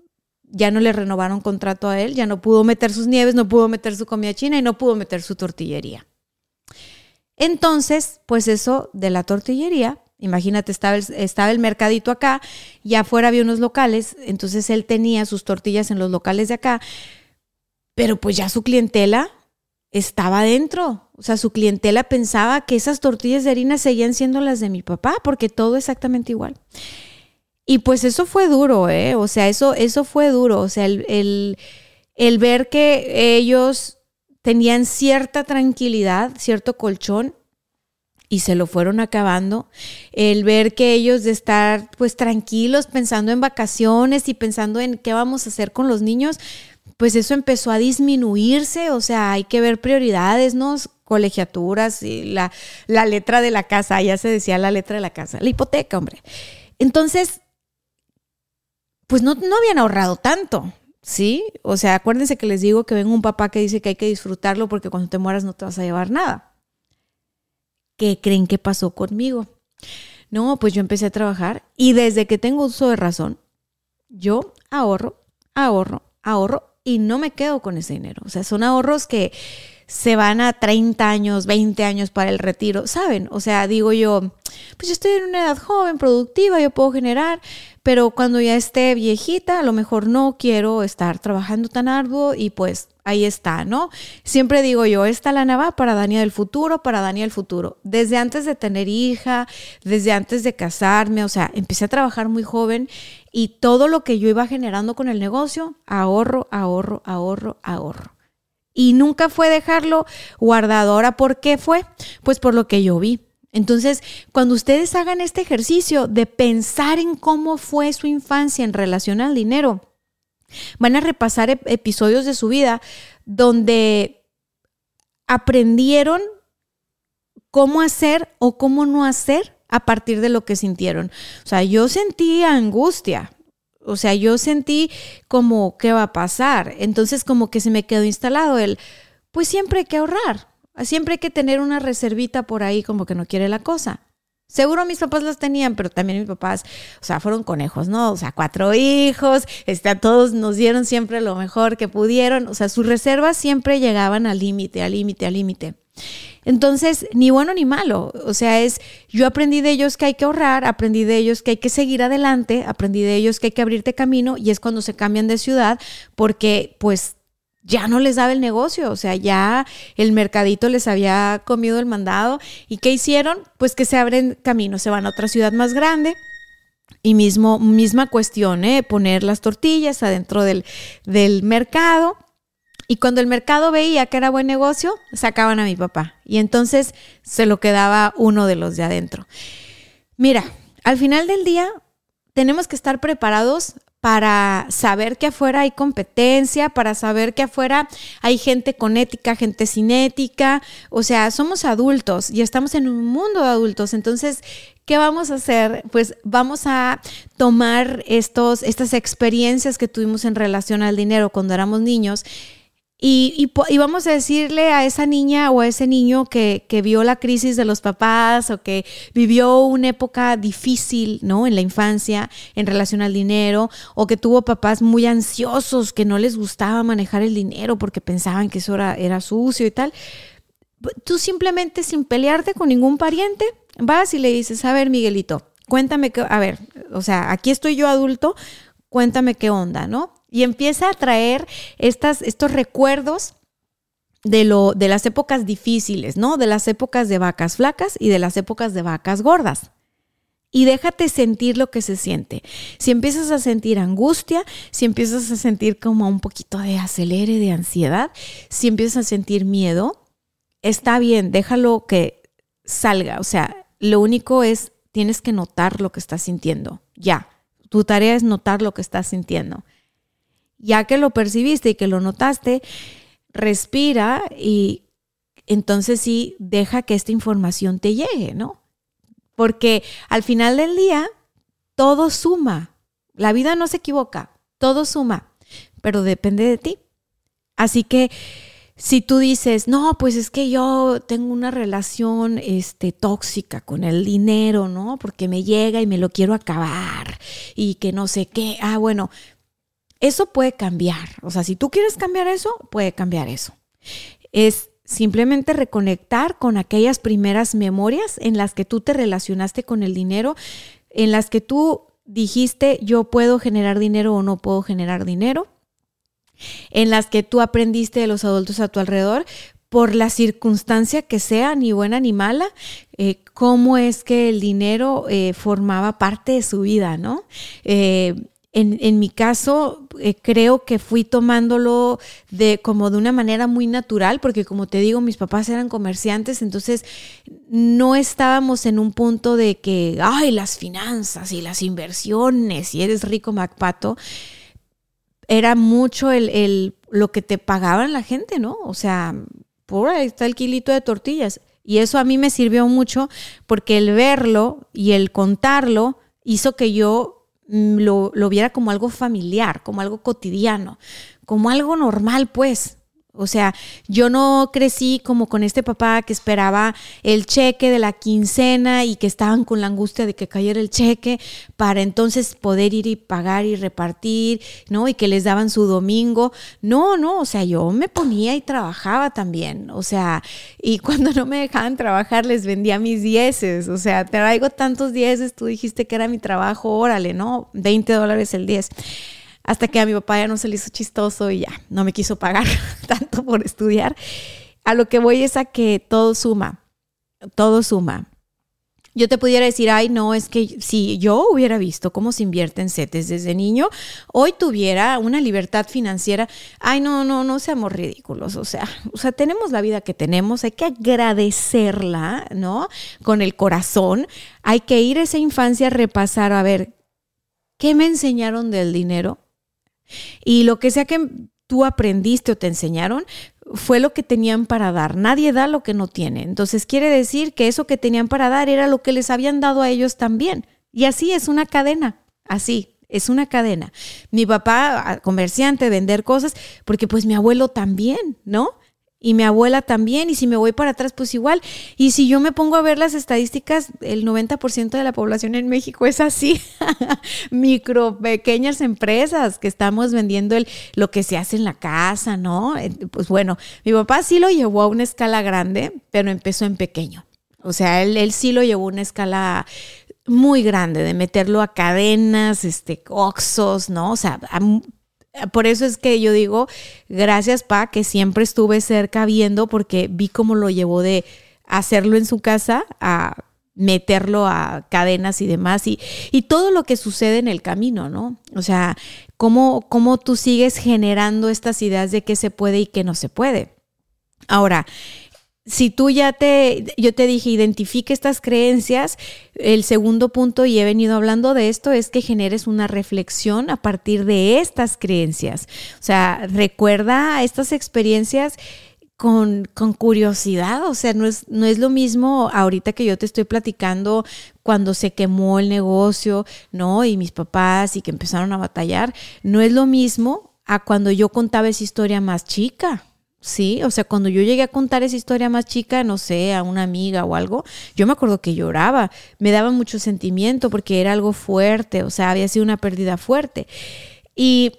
ya no le renovaron contrato a él, ya no pudo meter sus nieves, no pudo meter su comida china y no pudo meter su tortillería. Entonces, pues eso de la tortillería, imagínate, estaba el, estaba el mercadito acá y afuera había unos locales, entonces él tenía sus tortillas en los locales de acá, pero pues ya su clientela estaba dentro. O sea, su clientela pensaba que esas tortillas de harina seguían siendo las de mi papá, porque todo exactamente igual. Y pues eso fue duro, ¿eh? O sea, eso, eso fue duro. O sea, el, el, el ver que ellos tenían cierta tranquilidad, cierto colchón y se lo fueron acabando. El ver que ellos de estar pues tranquilos pensando en vacaciones y pensando en qué vamos a hacer con los niños, pues eso empezó a disminuirse, o sea, hay que ver prioridades, ¿no? Colegiaturas y la, la letra de la casa, ya se decía la letra de la casa, la hipoteca, hombre. Entonces, pues no, no habían ahorrado tanto, ¿sí? O sea, acuérdense que les digo que vengo un papá que dice que hay que disfrutarlo porque cuando te mueras no te vas a llevar nada. ¿Qué creen que pasó conmigo? No, pues yo empecé a trabajar y desde que tengo uso de razón, yo ahorro, ahorro, ahorro y no me quedo con ese dinero. O sea, son ahorros que se van a 30 años, 20 años para el retiro, ¿saben? O sea, digo yo, pues yo estoy en una edad joven, productiva, yo puedo generar, pero cuando ya esté viejita, a lo mejor no quiero estar trabajando tan arduo y pues ahí está, ¿no? Siempre digo yo, esta lana va para Dani del futuro, para Dani del futuro. Desde antes de tener hija, desde antes de casarme, o sea, empecé a trabajar muy joven y todo lo que yo iba generando con el negocio, ahorro, ahorro, ahorro, ahorro. Y nunca fue dejarlo guardado. Ahora, ¿por qué fue? Pues por lo que yo vi. Entonces, cuando ustedes hagan este ejercicio de pensar en cómo fue su infancia en relación al dinero, Van a repasar episodios de su vida donde aprendieron cómo hacer o cómo no hacer a partir de lo que sintieron. O sea, yo sentí angustia. O sea, yo sentí como, ¿qué va a pasar? Entonces como que se me quedó instalado el, pues siempre hay que ahorrar. Siempre hay que tener una reservita por ahí como que no quiere la cosa. Seguro mis papás las tenían, pero también mis papás, o sea, fueron conejos, ¿no? O sea, cuatro hijos, este, a todos nos dieron siempre lo mejor que pudieron, o sea, sus reservas siempre llegaban al límite, al límite, al límite. Entonces, ni bueno ni malo, o sea, es, yo aprendí de ellos que hay que ahorrar, aprendí de ellos que hay que seguir adelante, aprendí de ellos que hay que abrirte camino y es cuando se cambian de ciudad porque pues ya no les daba el negocio, o sea, ya el mercadito les había comido el mandado. ¿Y qué hicieron? Pues que se abren caminos, se van a otra ciudad más grande. Y mismo, misma cuestión, ¿eh? poner las tortillas adentro del, del mercado. Y cuando el mercado veía que era buen negocio, sacaban a mi papá. Y entonces se lo quedaba uno de los de adentro. Mira, al final del día tenemos que estar preparados para saber que afuera hay competencia, para saber que afuera hay gente con ética, gente sin ética. O sea, somos adultos y estamos en un mundo de adultos. Entonces, ¿qué vamos a hacer? Pues vamos a tomar estos, estas experiencias que tuvimos en relación al dinero cuando éramos niños y, vamos a decirle a esa niña o a ese niño que, vio la crisis de los papás o que vivió una época difícil, ¿no? En la infancia en relación al dinero o que tuvo papás muy ansiosos que no les gustaba manejar el dinero porque pensaban que eso era, era sucio y tal. Tú simplemente sin pelearte con ningún pariente, vas y le dices, a ver, Miguelito, cuéntame que, a ver, o sea, aquí estoy yo adulto, cuéntame qué onda, ¿no? Y empieza a traer estas, estos recuerdos de, lo, de las épocas difíciles, ¿no? De las épocas de vacas flacas y de las épocas de vacas gordas. Y déjate sentir lo que se siente. Si empiezas a sentir angustia, si empiezas a sentir como un poquito de acelere, de ansiedad, si empiezas a sentir miedo, está bien, déjalo que salga. O sea, lo único es, tienes que notar lo que estás sintiendo. Ya, tu tarea es notar lo que estás sintiendo ya que lo percibiste y que lo notaste, respira y entonces sí deja que esta información te llegue, ¿no? Porque al final del día, todo suma. La vida no se equivoca, todo suma, pero depende de ti. Así que si tú dices, no, pues es que yo tengo una relación este, tóxica con el dinero, ¿no? Porque me llega y me lo quiero acabar y que no sé qué. Ah, bueno, eso puede cambiar. O sea, si tú quieres cambiar eso, puede cambiar eso. Es simplemente reconectar con aquellas primeras memorias en las que tú te relacionaste con el dinero, en las que tú dijiste yo puedo generar dinero o no puedo generar dinero, en las que tú aprendiste de los adultos a tu alrededor por la circunstancia que sea, ni buena ni mala, eh, cómo es que el dinero eh, formaba parte de su vida, ¿no? Eh, en, mi caso, eh, creo que fui tomándolo de como de una manera muy natural, porque como te digo, mis papás eran comerciantes, entonces no estábamos en un punto de que, ay, las finanzas y las inversiones, y eres rico Macpato. Era mucho el, lo que te pagaban la gente, ¿no? O sea, por ahí está el kilito de tortillas. Y eso a mí me sirvió mucho porque el verlo y el contarlo hizo que yo lo, lo viera como algo familiar, como algo cotidiano, como algo normal, pues. O sea, yo no crecí como con este papá que esperaba el cheque de la quincena y que estaban con la angustia de que cayera el cheque para entonces poder ir y pagar y repartir, ¿no? Y que les daban su domingo. No, no, o sea, yo me ponía y trabajaba también. O sea, y cuando no me dejaban trabajar les vendía mis dieces. O sea, traigo tantos dieces, tú dijiste que era mi trabajo, órale, ¿no? 20 dólares el 10 hasta que a mi papá ya no se le hizo chistoso y ya no me quiso pagar tanto por estudiar. A lo que voy es a que todo suma, todo suma. Yo te pudiera decir, ay, no, es que si yo hubiera visto cómo se invierte en CETES desde niño, hoy tuviera una libertad financiera. Ay, no, no, no seamos ridículos. O sea, o sea, tenemos la vida que tenemos, hay que agradecerla, ¿no? Con el corazón. Hay que ir a esa infancia a repasar, a ver, ¿qué me enseñaron del dinero? Y lo que sea que tú aprendiste o te enseñaron, fue lo que tenían para dar. Nadie da lo que no tiene. Entonces quiere decir que eso que tenían para dar era lo que les habían dado a ellos también. Y así es una cadena, así. Es una cadena. Mi papá, comerciante, vender cosas, porque pues mi abuelo también, ¿no? Y mi abuela también, y si me voy para atrás, pues igual. Y si yo me pongo a ver las estadísticas, el 90% de la población en México es así, micro, pequeñas empresas que estamos vendiendo el, lo que se hace en la casa, ¿no? Eh, pues bueno, mi papá sí lo llevó a una escala grande, pero empezó en pequeño. O sea, él, sí lo llevó a una escala muy grande, de meterlo a cadenas, este, oxos, ¿no? O sea, a por eso es que yo digo, gracias Pa, que siempre estuve cerca viendo porque vi cómo lo llevó de hacerlo en su casa a meterlo a cadenas y demás y, y todo lo que sucede en el camino, ¿no? O sea, cómo, cómo tú sigues generando estas ideas de qué se puede y qué no se puede. Ahora, si tú ya te, yo te dije, identifique estas creencias, el segundo punto, y he venido hablando de esto, es que generes una reflexión a partir de estas creencias. O sea, recuerda estas experiencias con, con, curiosidad, o sea, no es, no es lo mismo ahorita que yo te estoy platicando cuando se quemó el negocio, ¿no? Y mis papás y que empezaron a batallar, no es lo mismo a cuando yo contaba esa historia más chica. Sí, o sea, cuando yo llegué a contar esa historia más chica, no sé, a una amiga o algo, yo me acuerdo que lloraba, me daba mucho sentimiento porque era algo fuerte, o sea, había sido una pérdida fuerte. Y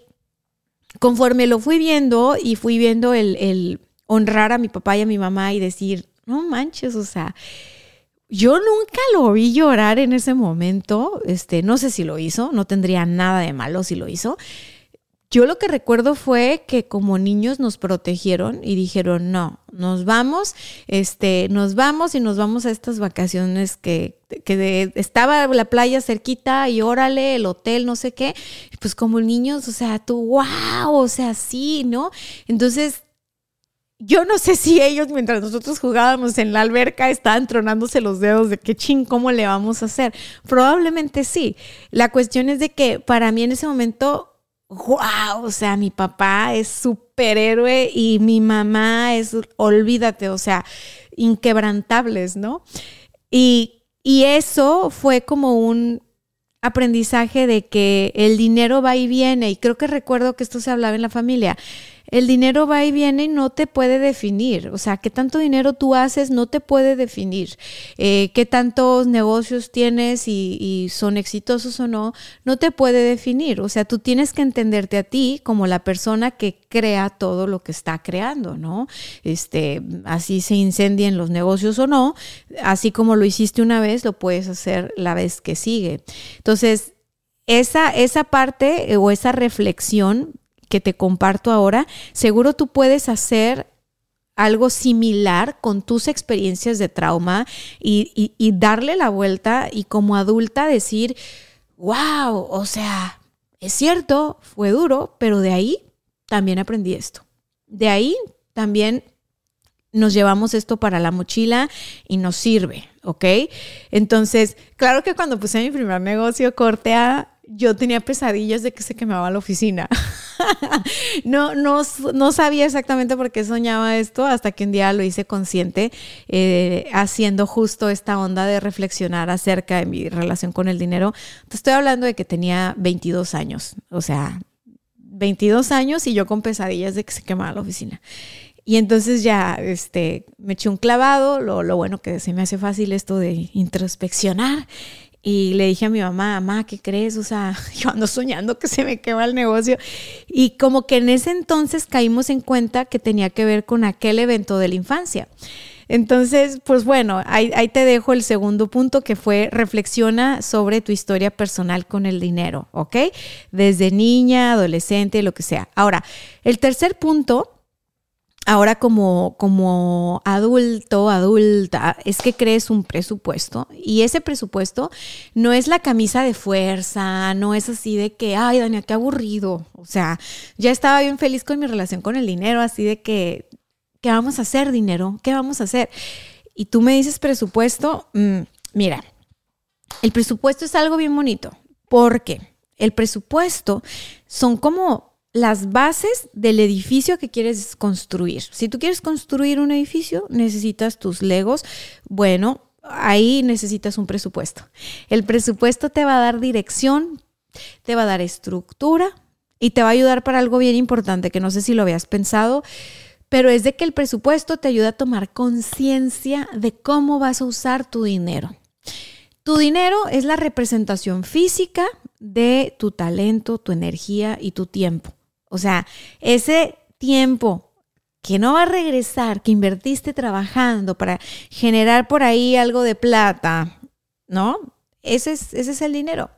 conforme lo fui viendo y fui viendo el, honrar a mi papá y a mi mamá y decir, no manches, o sea, yo nunca lo vi llorar en ese momento, este, no sé si lo hizo, no tendría nada de malo si lo hizo, yo lo que recuerdo fue que como niños nos protegieron y dijeron, no, nos vamos, este, nos vamos y nos vamos a estas vacaciones que, que estaba la playa cerquita y órale, el hotel, no sé qué. Pues como niños, o sea, tú, wow, o sea, sí, ¿no? Entonces, yo no sé si ellos, mientras nosotros jugábamos en la alberca, estaban tronándose los dedos de que ching, ¿cómo le vamos a hacer? Probablemente sí. La cuestión es de que para mí en ese momento wow, o sea, mi papá es superhéroe y mi mamá es, olvídate, o sea, inquebrantables, ¿no? Y, y eso fue como un aprendizaje de que el dinero va y viene, y creo que recuerdo que esto se hablaba en la familia el dinero va y viene y no te puede definir. O sea, qué tanto dinero tú haces no te puede definir. Eh, qué tantos negocios tienes y, son exitosos o no, no te puede definir. O sea, tú tienes que entenderte a ti como la persona que crea todo lo que está creando, ¿no? Este, así se incendien los negocios o no, así como lo hiciste una vez, lo puedes hacer la vez que sigue. Entonces, esa, esa parte eh, o esa reflexión que te comparto ahora, seguro tú puedes hacer algo similar con tus experiencias de trauma y, darle la vuelta y como adulta decir, wow, o sea, es cierto, fue duro, pero de ahí también aprendí esto. De ahí también nos llevamos esto para la mochila y nos sirve, ¿ok? Entonces, claro que cuando puse mi primer negocio, corte a yo tenía pesadillas de que se quemaba la oficina. no, no, no, sabía exactamente por qué soñaba esto hasta que un día lo hice consciente, eh, haciendo justo esta onda de reflexionar acerca de mi relación con el dinero. Te estoy hablando de que tenía 22 años, o sea, 22 años y yo con pesadillas de que se quemaba la oficina. Y entonces ya este, me eché un clavado, lo, lo bueno que se me hace fácil esto de introspeccionar y le dije a mi mamá, mamá, ¿qué crees? O sea, yo ando soñando que se me quema el negocio. Y como que en ese entonces caímos en cuenta que tenía que ver con aquel evento de la infancia. Entonces, pues bueno, ahí, ahí, te dejo el segundo punto que fue reflexiona sobre tu historia personal con el dinero, ¿ok? Desde niña, adolescente, lo que sea. Ahora, el tercer punto ahora como, como adulto, adulta, es que crees un presupuesto y ese presupuesto no es la camisa de fuerza, no es así de que, ay, Dania, qué aburrido. O sea, ya estaba bien feliz con mi relación con el dinero, así de que, ¿qué vamos a hacer, dinero? ¿Qué vamos a hacer? Y tú me dices presupuesto, mm, mira, el presupuesto es algo bien bonito porque el presupuesto son como las bases del edificio que quieres construir. Si tú quieres construir un edificio, necesitas tus legos. Bueno, ahí necesitas un presupuesto. El presupuesto te va a dar dirección, te va a dar estructura y te va a ayudar para algo bien importante que no sé si lo habías pensado, pero es de que el presupuesto te ayuda a tomar conciencia de cómo vas a usar tu dinero. Tu dinero es la representación física de tu talento, tu energía y tu tiempo. O sea, ese tiempo que no va a regresar, que invertiste trabajando para generar por ahí algo de plata, ¿no? Ese es, ese es el dinero.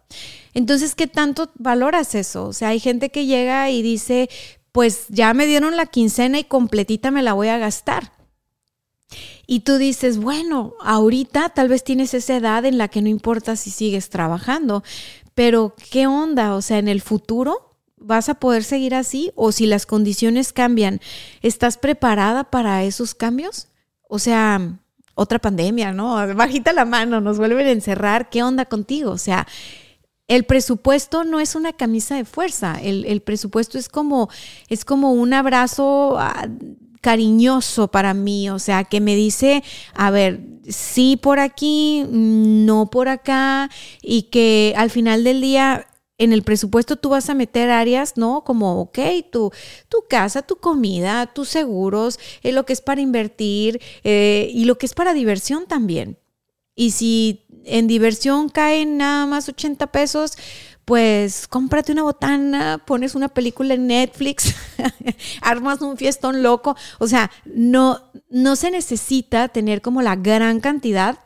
Entonces, ¿qué tanto valoras eso? O sea, hay gente que llega y dice, pues ya me dieron la quincena y completita me la voy a gastar. Y tú dices, bueno, ahorita tal vez tienes esa edad en la que no importa si sigues trabajando, pero ¿qué onda? O sea, en el futuro vas a poder seguir así o si las condiciones cambian, ¿estás preparada para esos cambios? O sea, otra pandemia, ¿no? Bajita la mano, nos vuelven a encerrar, ¿qué onda contigo? O sea, el presupuesto no es una camisa de fuerza, el, presupuesto es como, es como un abrazo ah, cariñoso para mí, o sea, que me dice, a ver, sí por aquí, no por acá, y que al final del día en el presupuesto tú vas a meter áreas, ¿no? Como, ok, tu, tu casa, tu comida, tus seguros, eh, lo que es para invertir eh, y lo que es para diversión también. Y si en diversión caen nada más 80 pesos, pues cómprate una botana, pones una película en Netflix, armas un fiestón loco. O sea, no, no se necesita tener como la gran cantidad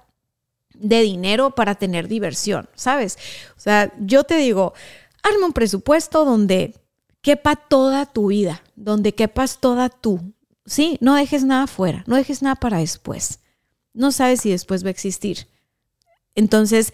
de dinero para tener diversión, ¿sabes? O sea, yo te digo, arma un presupuesto donde quepa toda tu vida, donde quepas toda tú. Sí, no dejes nada fuera, no dejes nada para después. No sabes si después va a existir. Entonces,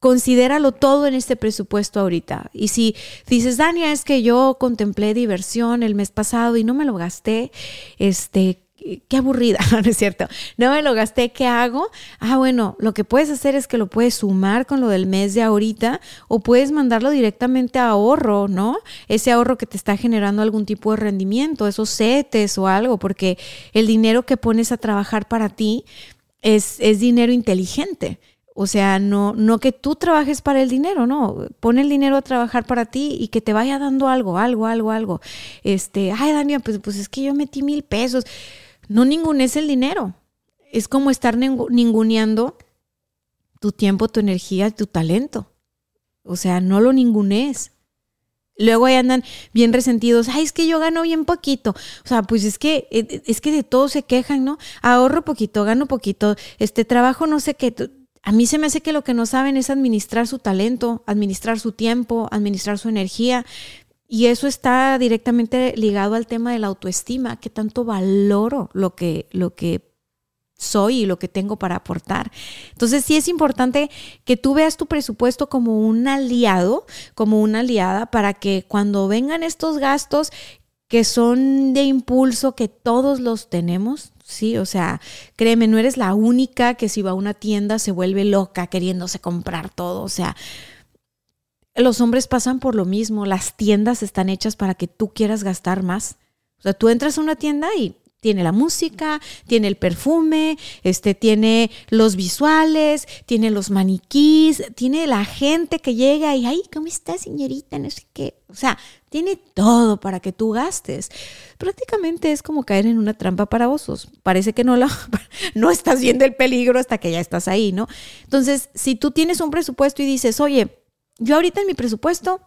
considéralo todo en este presupuesto ahorita. Y si dices, Dania, es que yo contemplé diversión el mes pasado y no me lo gasté, este, qué aburrida, ¿no es cierto? No me lo gasté, ¿qué hago? Ah, bueno, lo que puedes hacer es que lo puedes sumar con lo del mes de ahorita o puedes mandarlo directamente a ahorro, ¿no? Ese ahorro que te está generando algún tipo de rendimiento, esos CETES o algo, porque el dinero que pones a trabajar para ti es, es dinero inteligente. O sea, no, no que tú trabajes para el dinero, no. Pon el dinero a trabajar para ti y que te vaya dando algo, algo, algo, algo. Este, ay, Dania, pues, pues es que yo metí mil pesos. No es el dinero. Es como estar ninguneando tu tiempo, tu energía, tu talento. O sea, no lo ningunees. Luego ahí andan bien resentidos. Ay, es que yo gano bien poquito. O sea, pues es que eh, es que de todo se quejan, ¿no? Ahorro poquito, gano poquito. Este trabajo no sé qué. A mí se me hace que lo que no saben es administrar su talento, administrar su tiempo, administrar su energía. Y eso está directamente ligado al tema de la autoestima, que tanto valoro lo que, lo que soy y lo que tengo para aportar. Entonces sí es importante que tú veas tu presupuesto como un aliado, como una aliada, para que cuando vengan estos gastos que son de impulso, que todos los tenemos, Sí, o sea, créeme, no eres la única que si va a una tienda se vuelve loca queriéndose comprar todo. O sea, los hombres pasan por lo mismo. Las tiendas están hechas para que tú quieras gastar más. O sea, tú entras a una tienda y tiene la música, tiene el perfume, este, tiene los visuales, tiene los maniquís, tiene la gente que llega y, ay, ¿cómo está señorita? No sé qué. O sea, tiene todo para que tú gastes. Prácticamente es como caer en una trampa para osos. Parece que no, la, no estás viendo el peligro hasta que ya estás ahí, ¿no? Entonces, si tú tienes un presupuesto y dices, oye, yo ahorita en mi presupuesto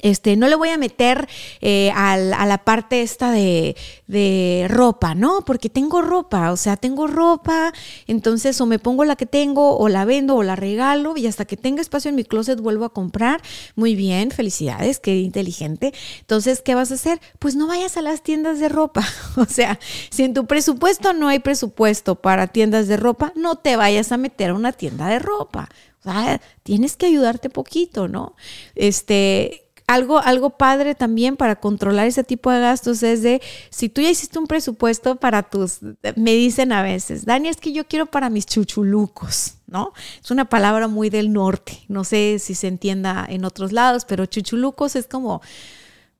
este, no le voy a meter eh, a la parte esta de, de, ropa, ¿no? Porque tengo ropa, o sea, tengo ropa, entonces o me pongo la que tengo, o la vendo, o la regalo, y hasta que tenga espacio en mi closet vuelvo a comprar. Muy bien, felicidades, qué inteligente. Entonces, ¿qué vas a hacer? Pues no vayas a las tiendas de ropa. O sea, si en tu presupuesto no hay presupuesto para tiendas de ropa, no te vayas a meter a una tienda de ropa. O sea, tienes que ayudarte poquito, ¿no? Este, algo, algo padre también para controlar ese tipo de gastos es de, si tú ya hiciste un presupuesto para tus, me dicen a veces, Dani, es que yo quiero para mis chuchulucos, ¿no? Es una palabra muy del norte, no sé si se entienda en otros lados, pero chuchulucos es como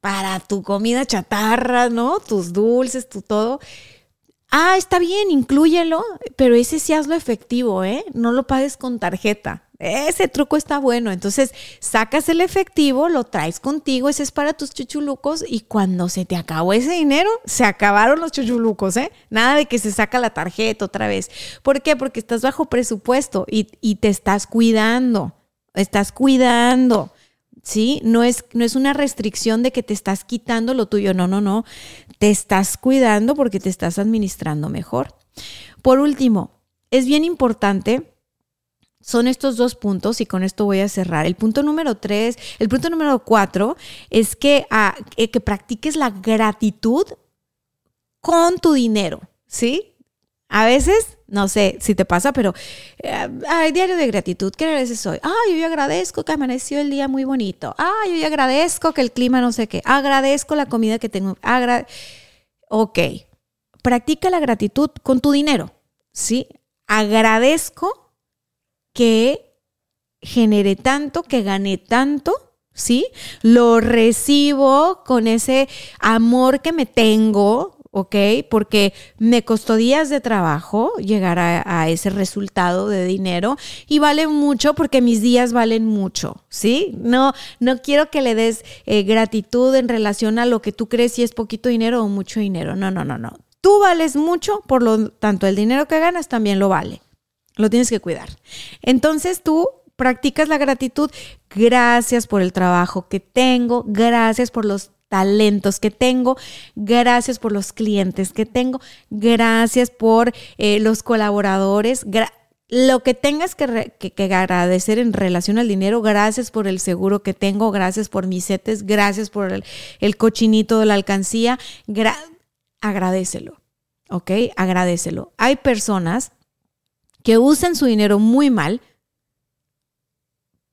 para tu comida chatarra, ¿no? Tus dulces, tu todo. Ah, está bien, inclúyelo, pero ese sí hazlo efectivo, ¿eh? No lo pagues con tarjeta. Ese truco está bueno. Entonces, sacas el efectivo, lo traes contigo, ese es para tus chuchulucos y cuando se te acabó ese dinero, se acabaron los chuchulucos, ¿eh? Nada de que se saca la tarjeta otra vez. ¿Por qué? Porque estás bajo presupuesto y, y te estás cuidando, estás cuidando. ¿sí? No es, no es una restricción de que te estás quitando lo tuyo, no, no, no. Te estás cuidando porque te estás administrando mejor. Por último, es bien importante son estos dos puntos y con esto voy a cerrar. El punto número tres, el punto número cuatro es que, ah, que practiques la gratitud con tu dinero, ¿sí? A veces, no sé si te pasa, pero eh, diario de gratitud. ¿Qué veces hoy? Ay, yo agradezco que amaneció el día muy bonito. Ay, yo agradezco que el clima no sé qué. Agradezco la comida que tengo. Agra ok, practica la gratitud con tu dinero, ¿sí? Agradezco que generé tanto, que gané tanto, ¿sí? Lo recibo con ese amor que me tengo, ¿ok? Porque me costó días de trabajo llegar a, ese resultado de dinero y vale mucho porque mis días valen mucho, ¿sí? No, no quiero que le des eh, gratitud en relación a lo que tú crees si es poquito dinero o mucho dinero. No, no, no, no. Tú vales mucho, por lo tanto el dinero que ganas también lo vale. Lo tienes que cuidar. Entonces tú practicas la gratitud. Gracias por el trabajo que tengo. Gracias por los talentos que tengo, gracias por los clientes que tengo, gracias por eh, los colaboradores, lo que tengas que, agradecer en relación al dinero, gracias por el seguro que tengo, gracias por mis setes, gracias por el, cochinito de la alcancía, agradecelo, ¿ok? Agradecelo. Hay personas que usan su dinero muy mal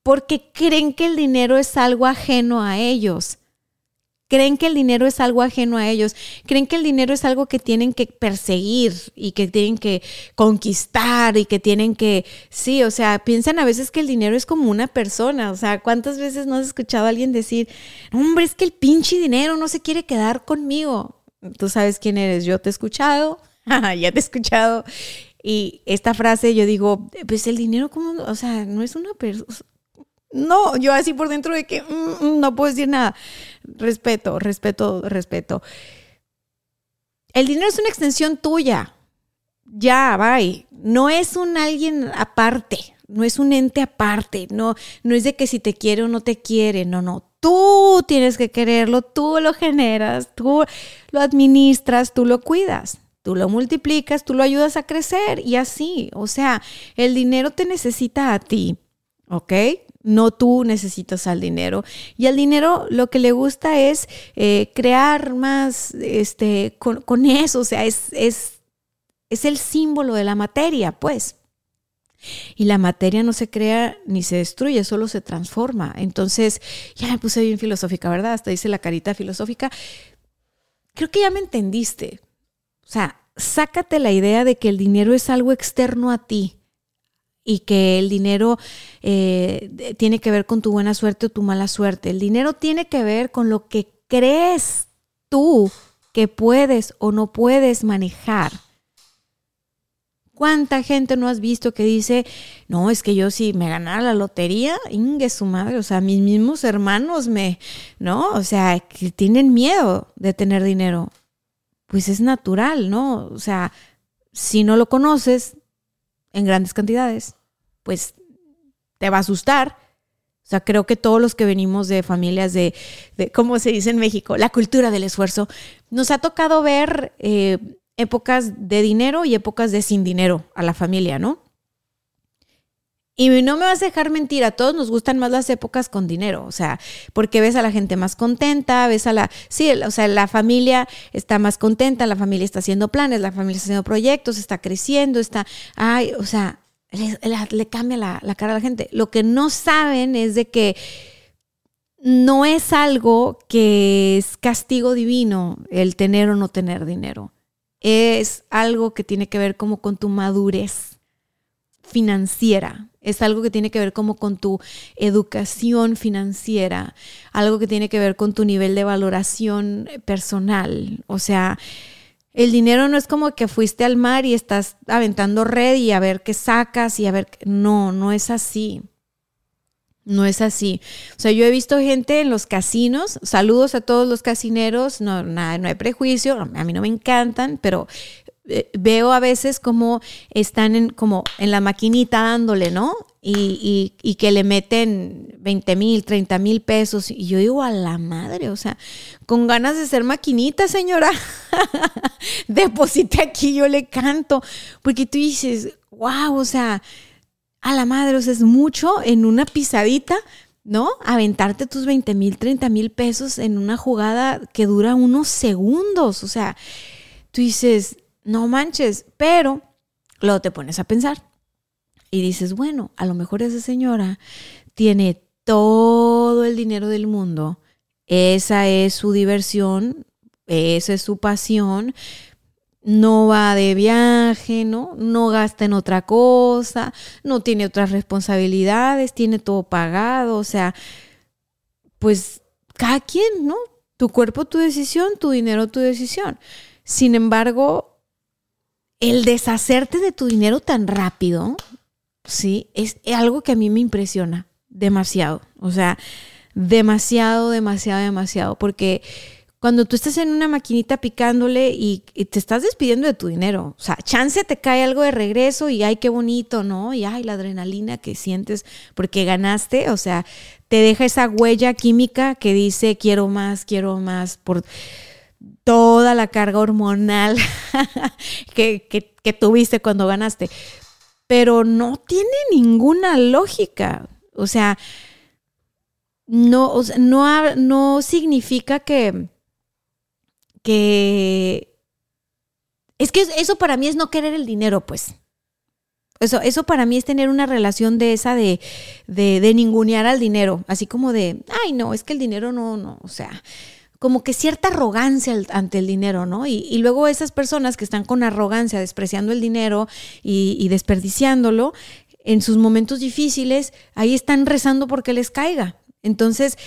porque creen que el dinero es algo ajeno a ellos. Creen que el dinero es algo ajeno a ellos. Creen que el dinero es algo que tienen que perseguir y que tienen que conquistar y que tienen que, sí, o sea, piensan a veces que el dinero es como una persona. O sea, ¿cuántas veces no has escuchado a alguien decir, hombre, es que el pinche dinero no se quiere quedar conmigo? Tú sabes quién eres, yo te he escuchado, ya te he escuchado y esta frase yo digo, pues el dinero como, o sea, no es una persona. No, yo así por dentro de que mm, mm, no puedo decir nada. Respeto, respeto, respeto. El dinero es una extensión tuya. Ya, bye. No es un alguien aparte, no es un ente aparte, no, no es de que si te quiere o no te quiere, no, no. Tú tienes que quererlo, tú lo generas, tú lo administras, tú lo cuidas tú lo multiplicas, tú lo ayudas a crecer y así. O sea, el dinero te necesita a ti, ¿ok? No tú necesitas al dinero. Y al dinero lo que le gusta es eh, crear más este, con, eso, o sea, es, es, es el símbolo de la materia, pues. Y la materia no se crea ni se destruye, solo se transforma. Entonces, ya me puse bien filosófica, ¿verdad? Hasta dice la carita filosófica. Creo que ya me entendiste. O sea, sácate la idea de que el dinero es algo externo a ti y que el dinero eh, tiene que ver con tu buena suerte o tu mala suerte. El dinero tiene que ver con lo que crees tú que puedes o no puedes manejar. ¿Cuánta gente no has visto que dice, no, es que yo si me ganara la lotería, ingue su madre, o sea, mis mismos hermanos me, ¿no? O sea, que tienen miedo de tener dinero pues es natural, ¿no? O sea, si no lo conoces en grandes cantidades, pues te va a asustar. O sea, creo que todos los que venimos de familias de, de ¿cómo se dice en México? La cultura del esfuerzo, nos ha tocado ver eh, épocas de dinero y épocas de sin dinero a la familia, ¿no? Y no me vas a dejar mentir, a todos nos gustan más las épocas con dinero, o sea, porque ves a la gente más contenta, ves a la, sí, o sea, la familia está más contenta, la familia está haciendo planes, la familia está haciendo proyectos, está creciendo, está, ay, o sea, le, cambia la, la cara a la gente. Lo que no saben es de que no es algo que es castigo divino el tener o no tener dinero. Es algo que tiene que ver como con tu madurez financiera. Es algo que tiene que ver como con tu educación financiera, algo que tiene que ver con tu nivel de valoración personal. O sea, el dinero no es como que fuiste al mar y estás aventando red y a ver qué sacas y a ver, no, no es así. No es así. O sea, yo he visto gente en los casinos, saludos a todos los casineros, no, nada, no hay prejuicio, a mí no me encantan, pero eh, veo a veces como están en, como en la maquinita dándole, ¿no? Y, y, que le meten 20 mil, 30 mil pesos. Y yo digo, a la madre, o sea, con ganas de ser maquinita, señora, deposite aquí, yo le canto. Porque tú dices, wow, o sea, a la madre, o sea, es mucho en una pisadita, ¿no? Aventarte tus 20 mil, 30 mil pesos en una jugada que dura unos segundos. O sea, tú dices, no manches, pero luego te pones a pensar y dices, bueno, a lo mejor esa señora tiene todo el dinero del mundo, esa es su diversión, esa es su pasión, no va de viaje, ¿no? No gasta en otra cosa, no tiene otras responsabilidades, tiene todo pagado, o sea, pues cada quien, ¿no? Tu cuerpo, tu decisión, tu dinero, tu decisión. Sin embargo, el deshacerte de tu dinero tan rápido, sí, es algo que a mí me impresiona demasiado. O sea, demasiado, demasiado, demasiado. Porque cuando tú estás en una maquinita picándole y, te estás despidiendo de tu dinero, o sea, chance te cae algo de regreso y ay, qué bonito, ¿no? Y ay, la adrenalina que sientes porque ganaste, o sea, te deja esa huella química que dice quiero más, quiero más, por toda la carga hormonal que, que, tuviste cuando ganaste. Pero no tiene ninguna lógica. O sea, no, no, no significa que, que... Es que eso para mí es no querer el dinero, pues. Eso, eso para mí es tener una relación de esa de, de, de ningunear al dinero. Así como de, ay, no, es que el dinero no, no, o sea, como que cierta arrogancia ante el dinero, ¿no? Y, luego esas personas que están con arrogancia, despreciando el dinero y, desperdiciándolo, en sus momentos difíciles, ahí están rezando porque les caiga. Entonces,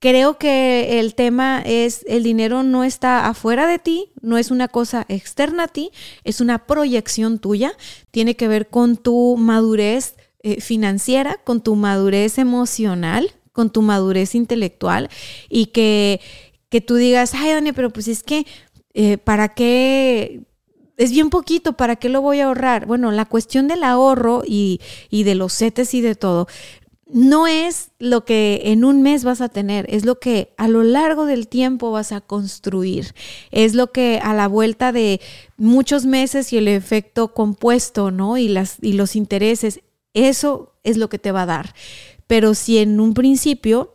creo que el tema es, el dinero no está afuera de ti, no es una cosa externa a ti, es una proyección tuya, tiene que ver con tu madurez eh, financiera, con tu madurez emocional, con tu madurez intelectual y que que tú digas, ay, Dani, pero pues es que, eh, ¿para qué? Es bien poquito, ¿para qué lo voy a ahorrar? Bueno, la cuestión del ahorro y, y de los setes y de todo, no es lo que en un mes vas a tener, es lo que a lo largo del tiempo vas a construir, es lo que a la vuelta de muchos meses y el efecto compuesto, ¿no? Y, las, y los intereses, eso es lo que te va a dar. Pero si en un principio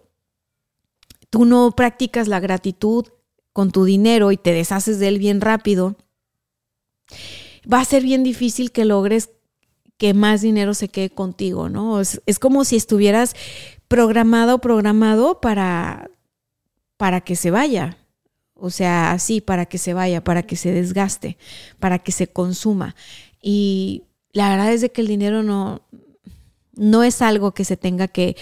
tú no practicas la gratitud con tu dinero y te deshaces de él bien rápido, va a ser bien difícil que logres que más dinero se quede contigo, ¿no? Es, como si estuvieras programado programado para, para que se vaya. O sea, así, para que se vaya, para que se desgaste, para que se consuma. Y la verdad es de que el dinero no, no es algo que se tenga que,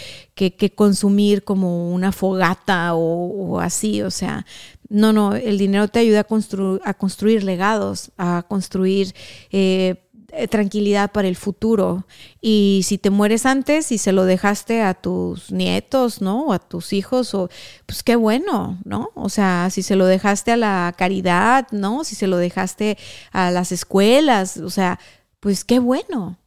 consumir como una fogata o, así, o sea, no, no, el dinero te ayuda a, a construir legados, a construir eh, tranquilidad para el futuro. Y si te mueres antes y se lo dejaste a tus nietos, ¿no? O a tus hijos, o, pues qué bueno, ¿no? O sea, si se lo dejaste a la caridad, ¿no? Si se lo dejaste a las escuelas, o sea, pues qué bueno.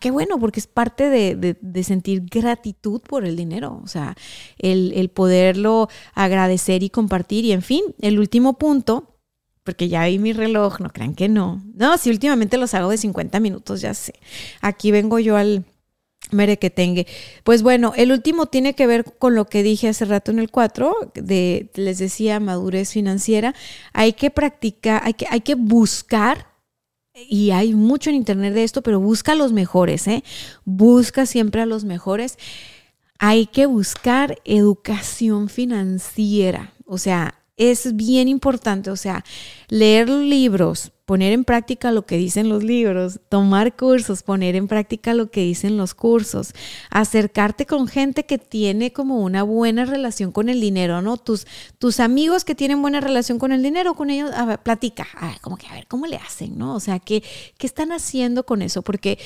Qué bueno, porque es parte de, sentir gratitud por el dinero, o sea, el, poderlo agradecer y compartir. Y en fin, el último punto, porque ya vi mi reloj, no crean que no. No, si últimamente los hago de 50 minutos, ya sé. Aquí vengo yo al mere que tenga. Pues bueno, el último tiene que ver con lo que dije hace rato en el 4, de, les decía, madurez financiera. Hay que practicar, hay que, hay que buscar y hay mucho en internet de esto, pero busca a los mejores, ¿eh? Busca siempre a los mejores. Hay que buscar educación financiera, o sea, es bien importante, o sea, leer libros, poner en práctica lo que dicen los libros, tomar cursos, poner en práctica lo que dicen los cursos, acercarte con gente que tiene como una buena relación con el dinero, ¿no? Tus, tus amigos que tienen buena relación con el dinero, con ellos, a ver, platica, a como que a ver, ¿cómo le hacen, no? O sea, ¿qué, qué están haciendo con eso? Porque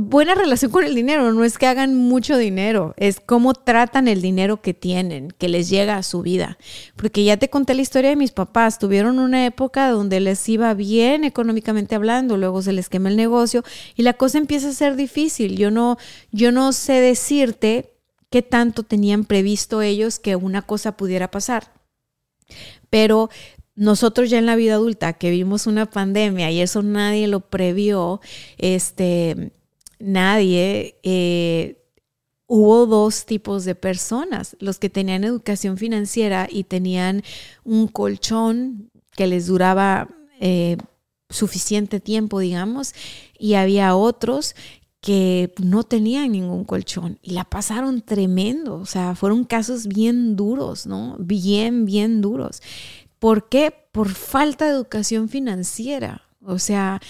buena relación con el dinero, no es que hagan mucho dinero, es cómo tratan el dinero que tienen, que les llega a su vida. Porque ya te conté la historia de mis papás, tuvieron una época donde les iba bien económicamente hablando, luego se les quema el negocio y la cosa empieza a ser difícil. Yo no, yo no sé decirte qué tanto tenían previsto ellos que una cosa pudiera pasar. Pero nosotros ya en la vida adulta que vimos una pandemia y eso nadie lo previó, este nadie, eh, hubo dos tipos de personas, los que tenían educación financiera y tenían un colchón que les duraba eh, suficiente tiempo, digamos, y había otros que no tenían ningún colchón y la pasaron tremendo, o sea, fueron casos bien duros, ¿no? Bien, bien duros. ¿Por qué? Por falta de educación financiera. O sea,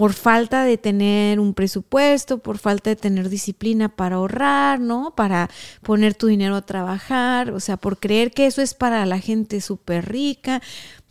por falta de tener un presupuesto, por falta de tener disciplina para ahorrar, ¿no? Para poner tu dinero a trabajar, o sea, por creer que eso es para la gente súper rica.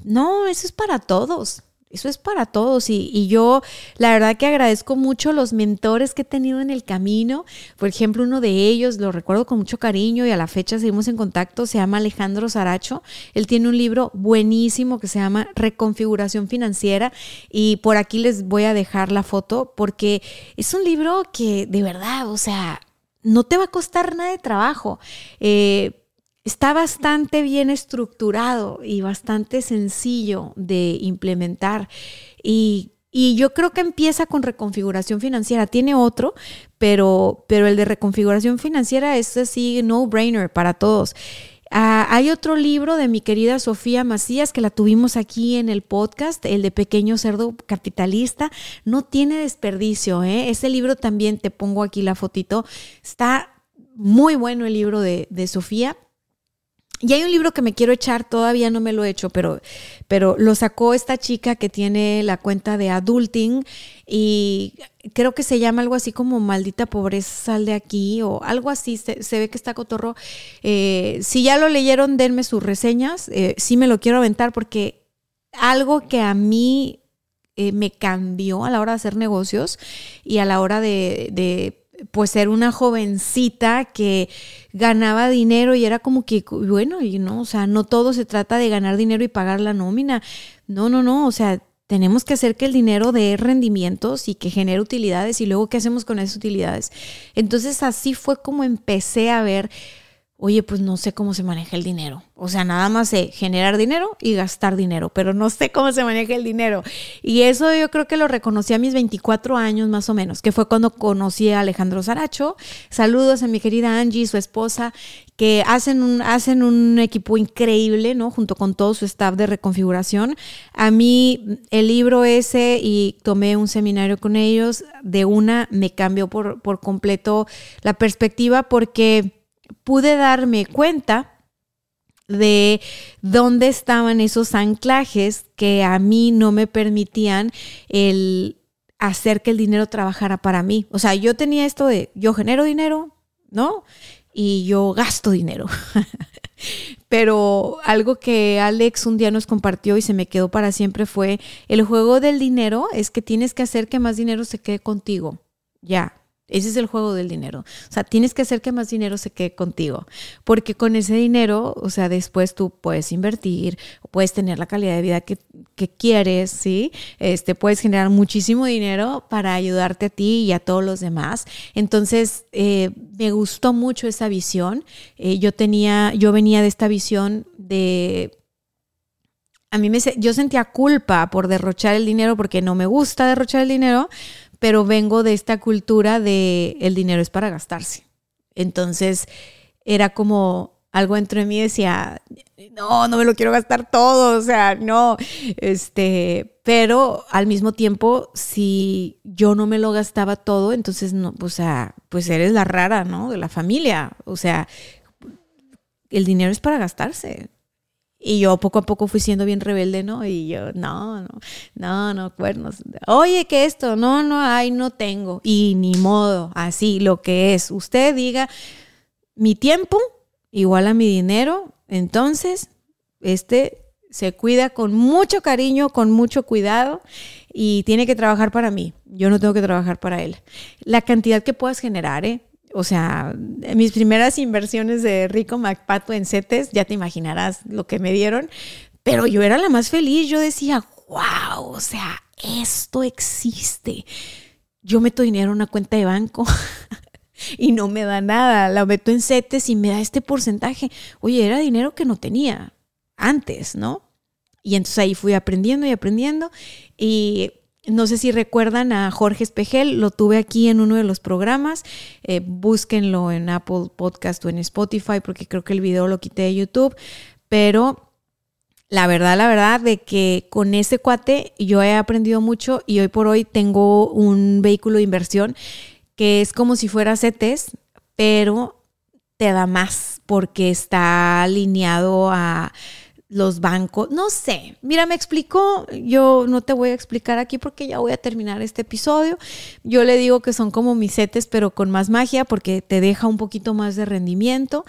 No, eso es para todos. Eso es para todos y, yo la verdad que agradezco mucho los mentores que he tenido en el camino. Por ejemplo, uno de ellos lo recuerdo con mucho cariño y a la fecha seguimos en contacto, se llama Alejandro Saracho. Él tiene un libro buenísimo que se llama Reconfiguración Financiera y por aquí les voy a dejar la foto porque es un libro que de verdad, o sea, no te va a costar nada de trabajo. Eh, está bastante bien estructurado y bastante sencillo de implementar. Y, yo creo que empieza con reconfiguración financiera. Tiene otro, pero, pero el de reconfiguración financiera es así, no-brainer para todos. Ah, hay otro libro de mi querida Sofía Macías que la tuvimos aquí en el podcast, el de Pequeño Cerdo Capitalista. No tiene desperdicio, ¿eh? Ese libro también te pongo aquí la fotito. Está muy bueno el libro de, de Sofía. Y hay un libro que me quiero echar, todavía no me lo he hecho, pero, pero lo sacó esta chica que tiene la cuenta de Adulting y creo que se llama algo así como Maldita Pobreza Sal de aquí o algo así, se, ve que está cotorro. Eh, si ya lo leyeron, denme sus reseñas, eh, sí me lo quiero aventar porque algo que a mí eh, me cambió a la hora de hacer negocios y a la hora de pues ser una jovencita que ganaba dinero y era como que, bueno, y no, o sea, no todo se trata de ganar dinero y pagar la nómina. No, no, no, o sea, tenemos que hacer que el dinero dé rendimientos y que genere utilidades y luego qué hacemos con esas utilidades. Entonces así fue como empecé a ver oye, pues no sé cómo se maneja el dinero. O sea, nada más sé generar dinero y gastar dinero, pero no sé cómo se maneja el dinero. Y eso yo creo que lo reconocí a mis 24 años más o menos, que fue cuando conocí a Alejandro Saracho. Saludos a mi querida Angie, su esposa, que hacen un, hacen un equipo increíble, ¿no? Junto con todo su staff de reconfiguración. A mí el libro ese y tomé un seminario con ellos, de una me cambió por, por completo la perspectiva porque pude darme cuenta de dónde estaban esos anclajes que a mí no me permitían el hacer que el dinero trabajara para mí. O sea, yo tenía esto de yo genero dinero, ¿no? Y yo gasto dinero. Pero algo que Alex un día nos compartió y se me quedó para siempre fue, el juego del dinero es que tienes que hacer que más dinero se quede contigo. Ya, ese es el juego del dinero. O sea, tienes que hacer que más dinero se quede contigo, porque con ese dinero, o sea, después tú puedes invertir, puedes tener la calidad de vida que, quieres, ¿sí? Este, puedes generar muchísimo dinero para ayudarte a ti y a todos los demás. Entonces, eh, me gustó mucho esa visión. Eh, yo tenía, yo venía de esta visión de a mí me, yo sentía culpa por derrochar el dinero porque no me gusta derrochar el dinero, pero vengo de esta cultura de el dinero es para gastarse. Entonces era como algo dentro de mí decía, no, no me lo quiero gastar todo, o sea, no, este, pero al mismo tiempo, si yo no me lo gastaba todo, entonces no, o sea, pues eres la rara, ¿no? De la familia, o sea, el dinero es para gastarse. Y yo poco a poco fui siendo bien rebelde, ¿no? Y yo, no, no, no, no, cuernos. Oye, que esto, no, no, ay, no tengo. Y ni modo, así, lo que es. Usted diga, mi tiempo igual a mi dinero, entonces, este se cuida con mucho cariño, con mucho cuidado y tiene que trabajar para mí. Yo no tengo que trabajar para él. La cantidad que puedas generar, ¿eh? O sea, mis primeras inversiones de Rico MacPato en CETES, ya te imaginarás lo que me dieron, pero yo era la más feliz. Yo decía, wow, o sea, esto existe. Yo meto dinero en una cuenta de banco y no me da nada. La meto en CETES y me da este porcentaje. Oye, era dinero que no tenía antes, ¿no? Y entonces ahí fui aprendiendo y aprendiendo. Y no sé si recuerdan a Jorge Espejel, lo tuve aquí en uno de los programas. Eh, búsquenlo en Apple Podcast o en Spotify, porque creo que el video lo quité de YouTube. Pero la verdad, la verdad, de que con ese cuate yo he aprendido mucho y hoy por hoy tengo un vehículo de inversión que es como si fuera CETES, pero te da más porque está alineado a los bancos, no sé, mira, me explicó, yo no te voy a explicar aquí porque ya voy a terminar este episodio, yo le digo que son como mis setes pero con más magia porque te deja un poquito más de rendimiento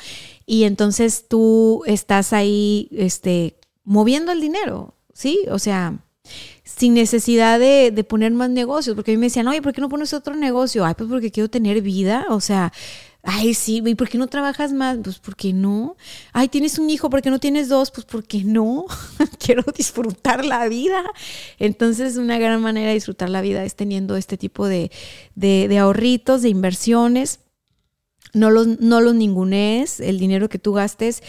y entonces tú estás ahí, este, moviendo el dinero, ¿sí? O sea, sin necesidad de, de poner más negocios, porque a mí me decían, oye, ¿por qué no pones otro negocio? Ay, pues porque quiero tener vida, o sea, Ay, sí, ¿y por qué no trabajas más? Pues porque no. Ay, tienes un hijo, ¿por qué no tienes dos? Pues porque no. Quiero disfrutar la vida. Entonces, una gran manera de disfrutar la vida es teniendo este tipo de, de, ahorritos, de inversiones. No los, no los ningunees. El dinero que tú gastes,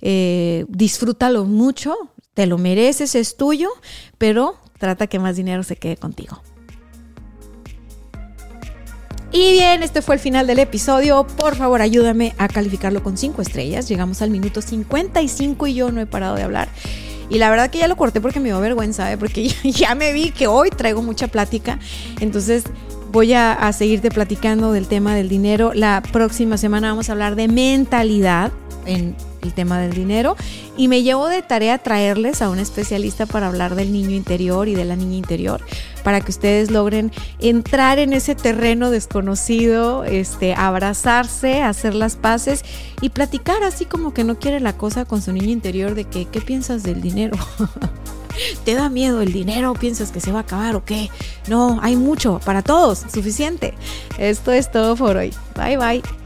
eh, disfrútalo mucho. Te lo mereces, es tuyo, pero trata que más dinero se quede contigo. Y bien, este fue el final del episodio. Por favor, ayúdame a calificarlo con 5 estrellas. Llegamos al minuto 55 y yo no he parado de hablar. Y la verdad que ya lo corté porque me dio vergüenza, ¿eh? porque ya me vi que hoy traigo mucha plática. Entonces voy a, a seguirte platicando del tema del dinero. La próxima semana vamos a hablar de mentalidad en el tema del dinero y me llevo de tarea traerles a un especialista para hablar del niño interior y de la niña interior para que ustedes logren entrar en ese terreno desconocido, este, abrazarse, hacer las paces y platicar así como que no quiere la cosa con su niño interior de que, ¿qué piensas del dinero? ¿Te da miedo el dinero? ¿Piensas que se va a acabar o qué? No, hay mucho, para todos, suficiente. Esto es todo por hoy. Bye bye.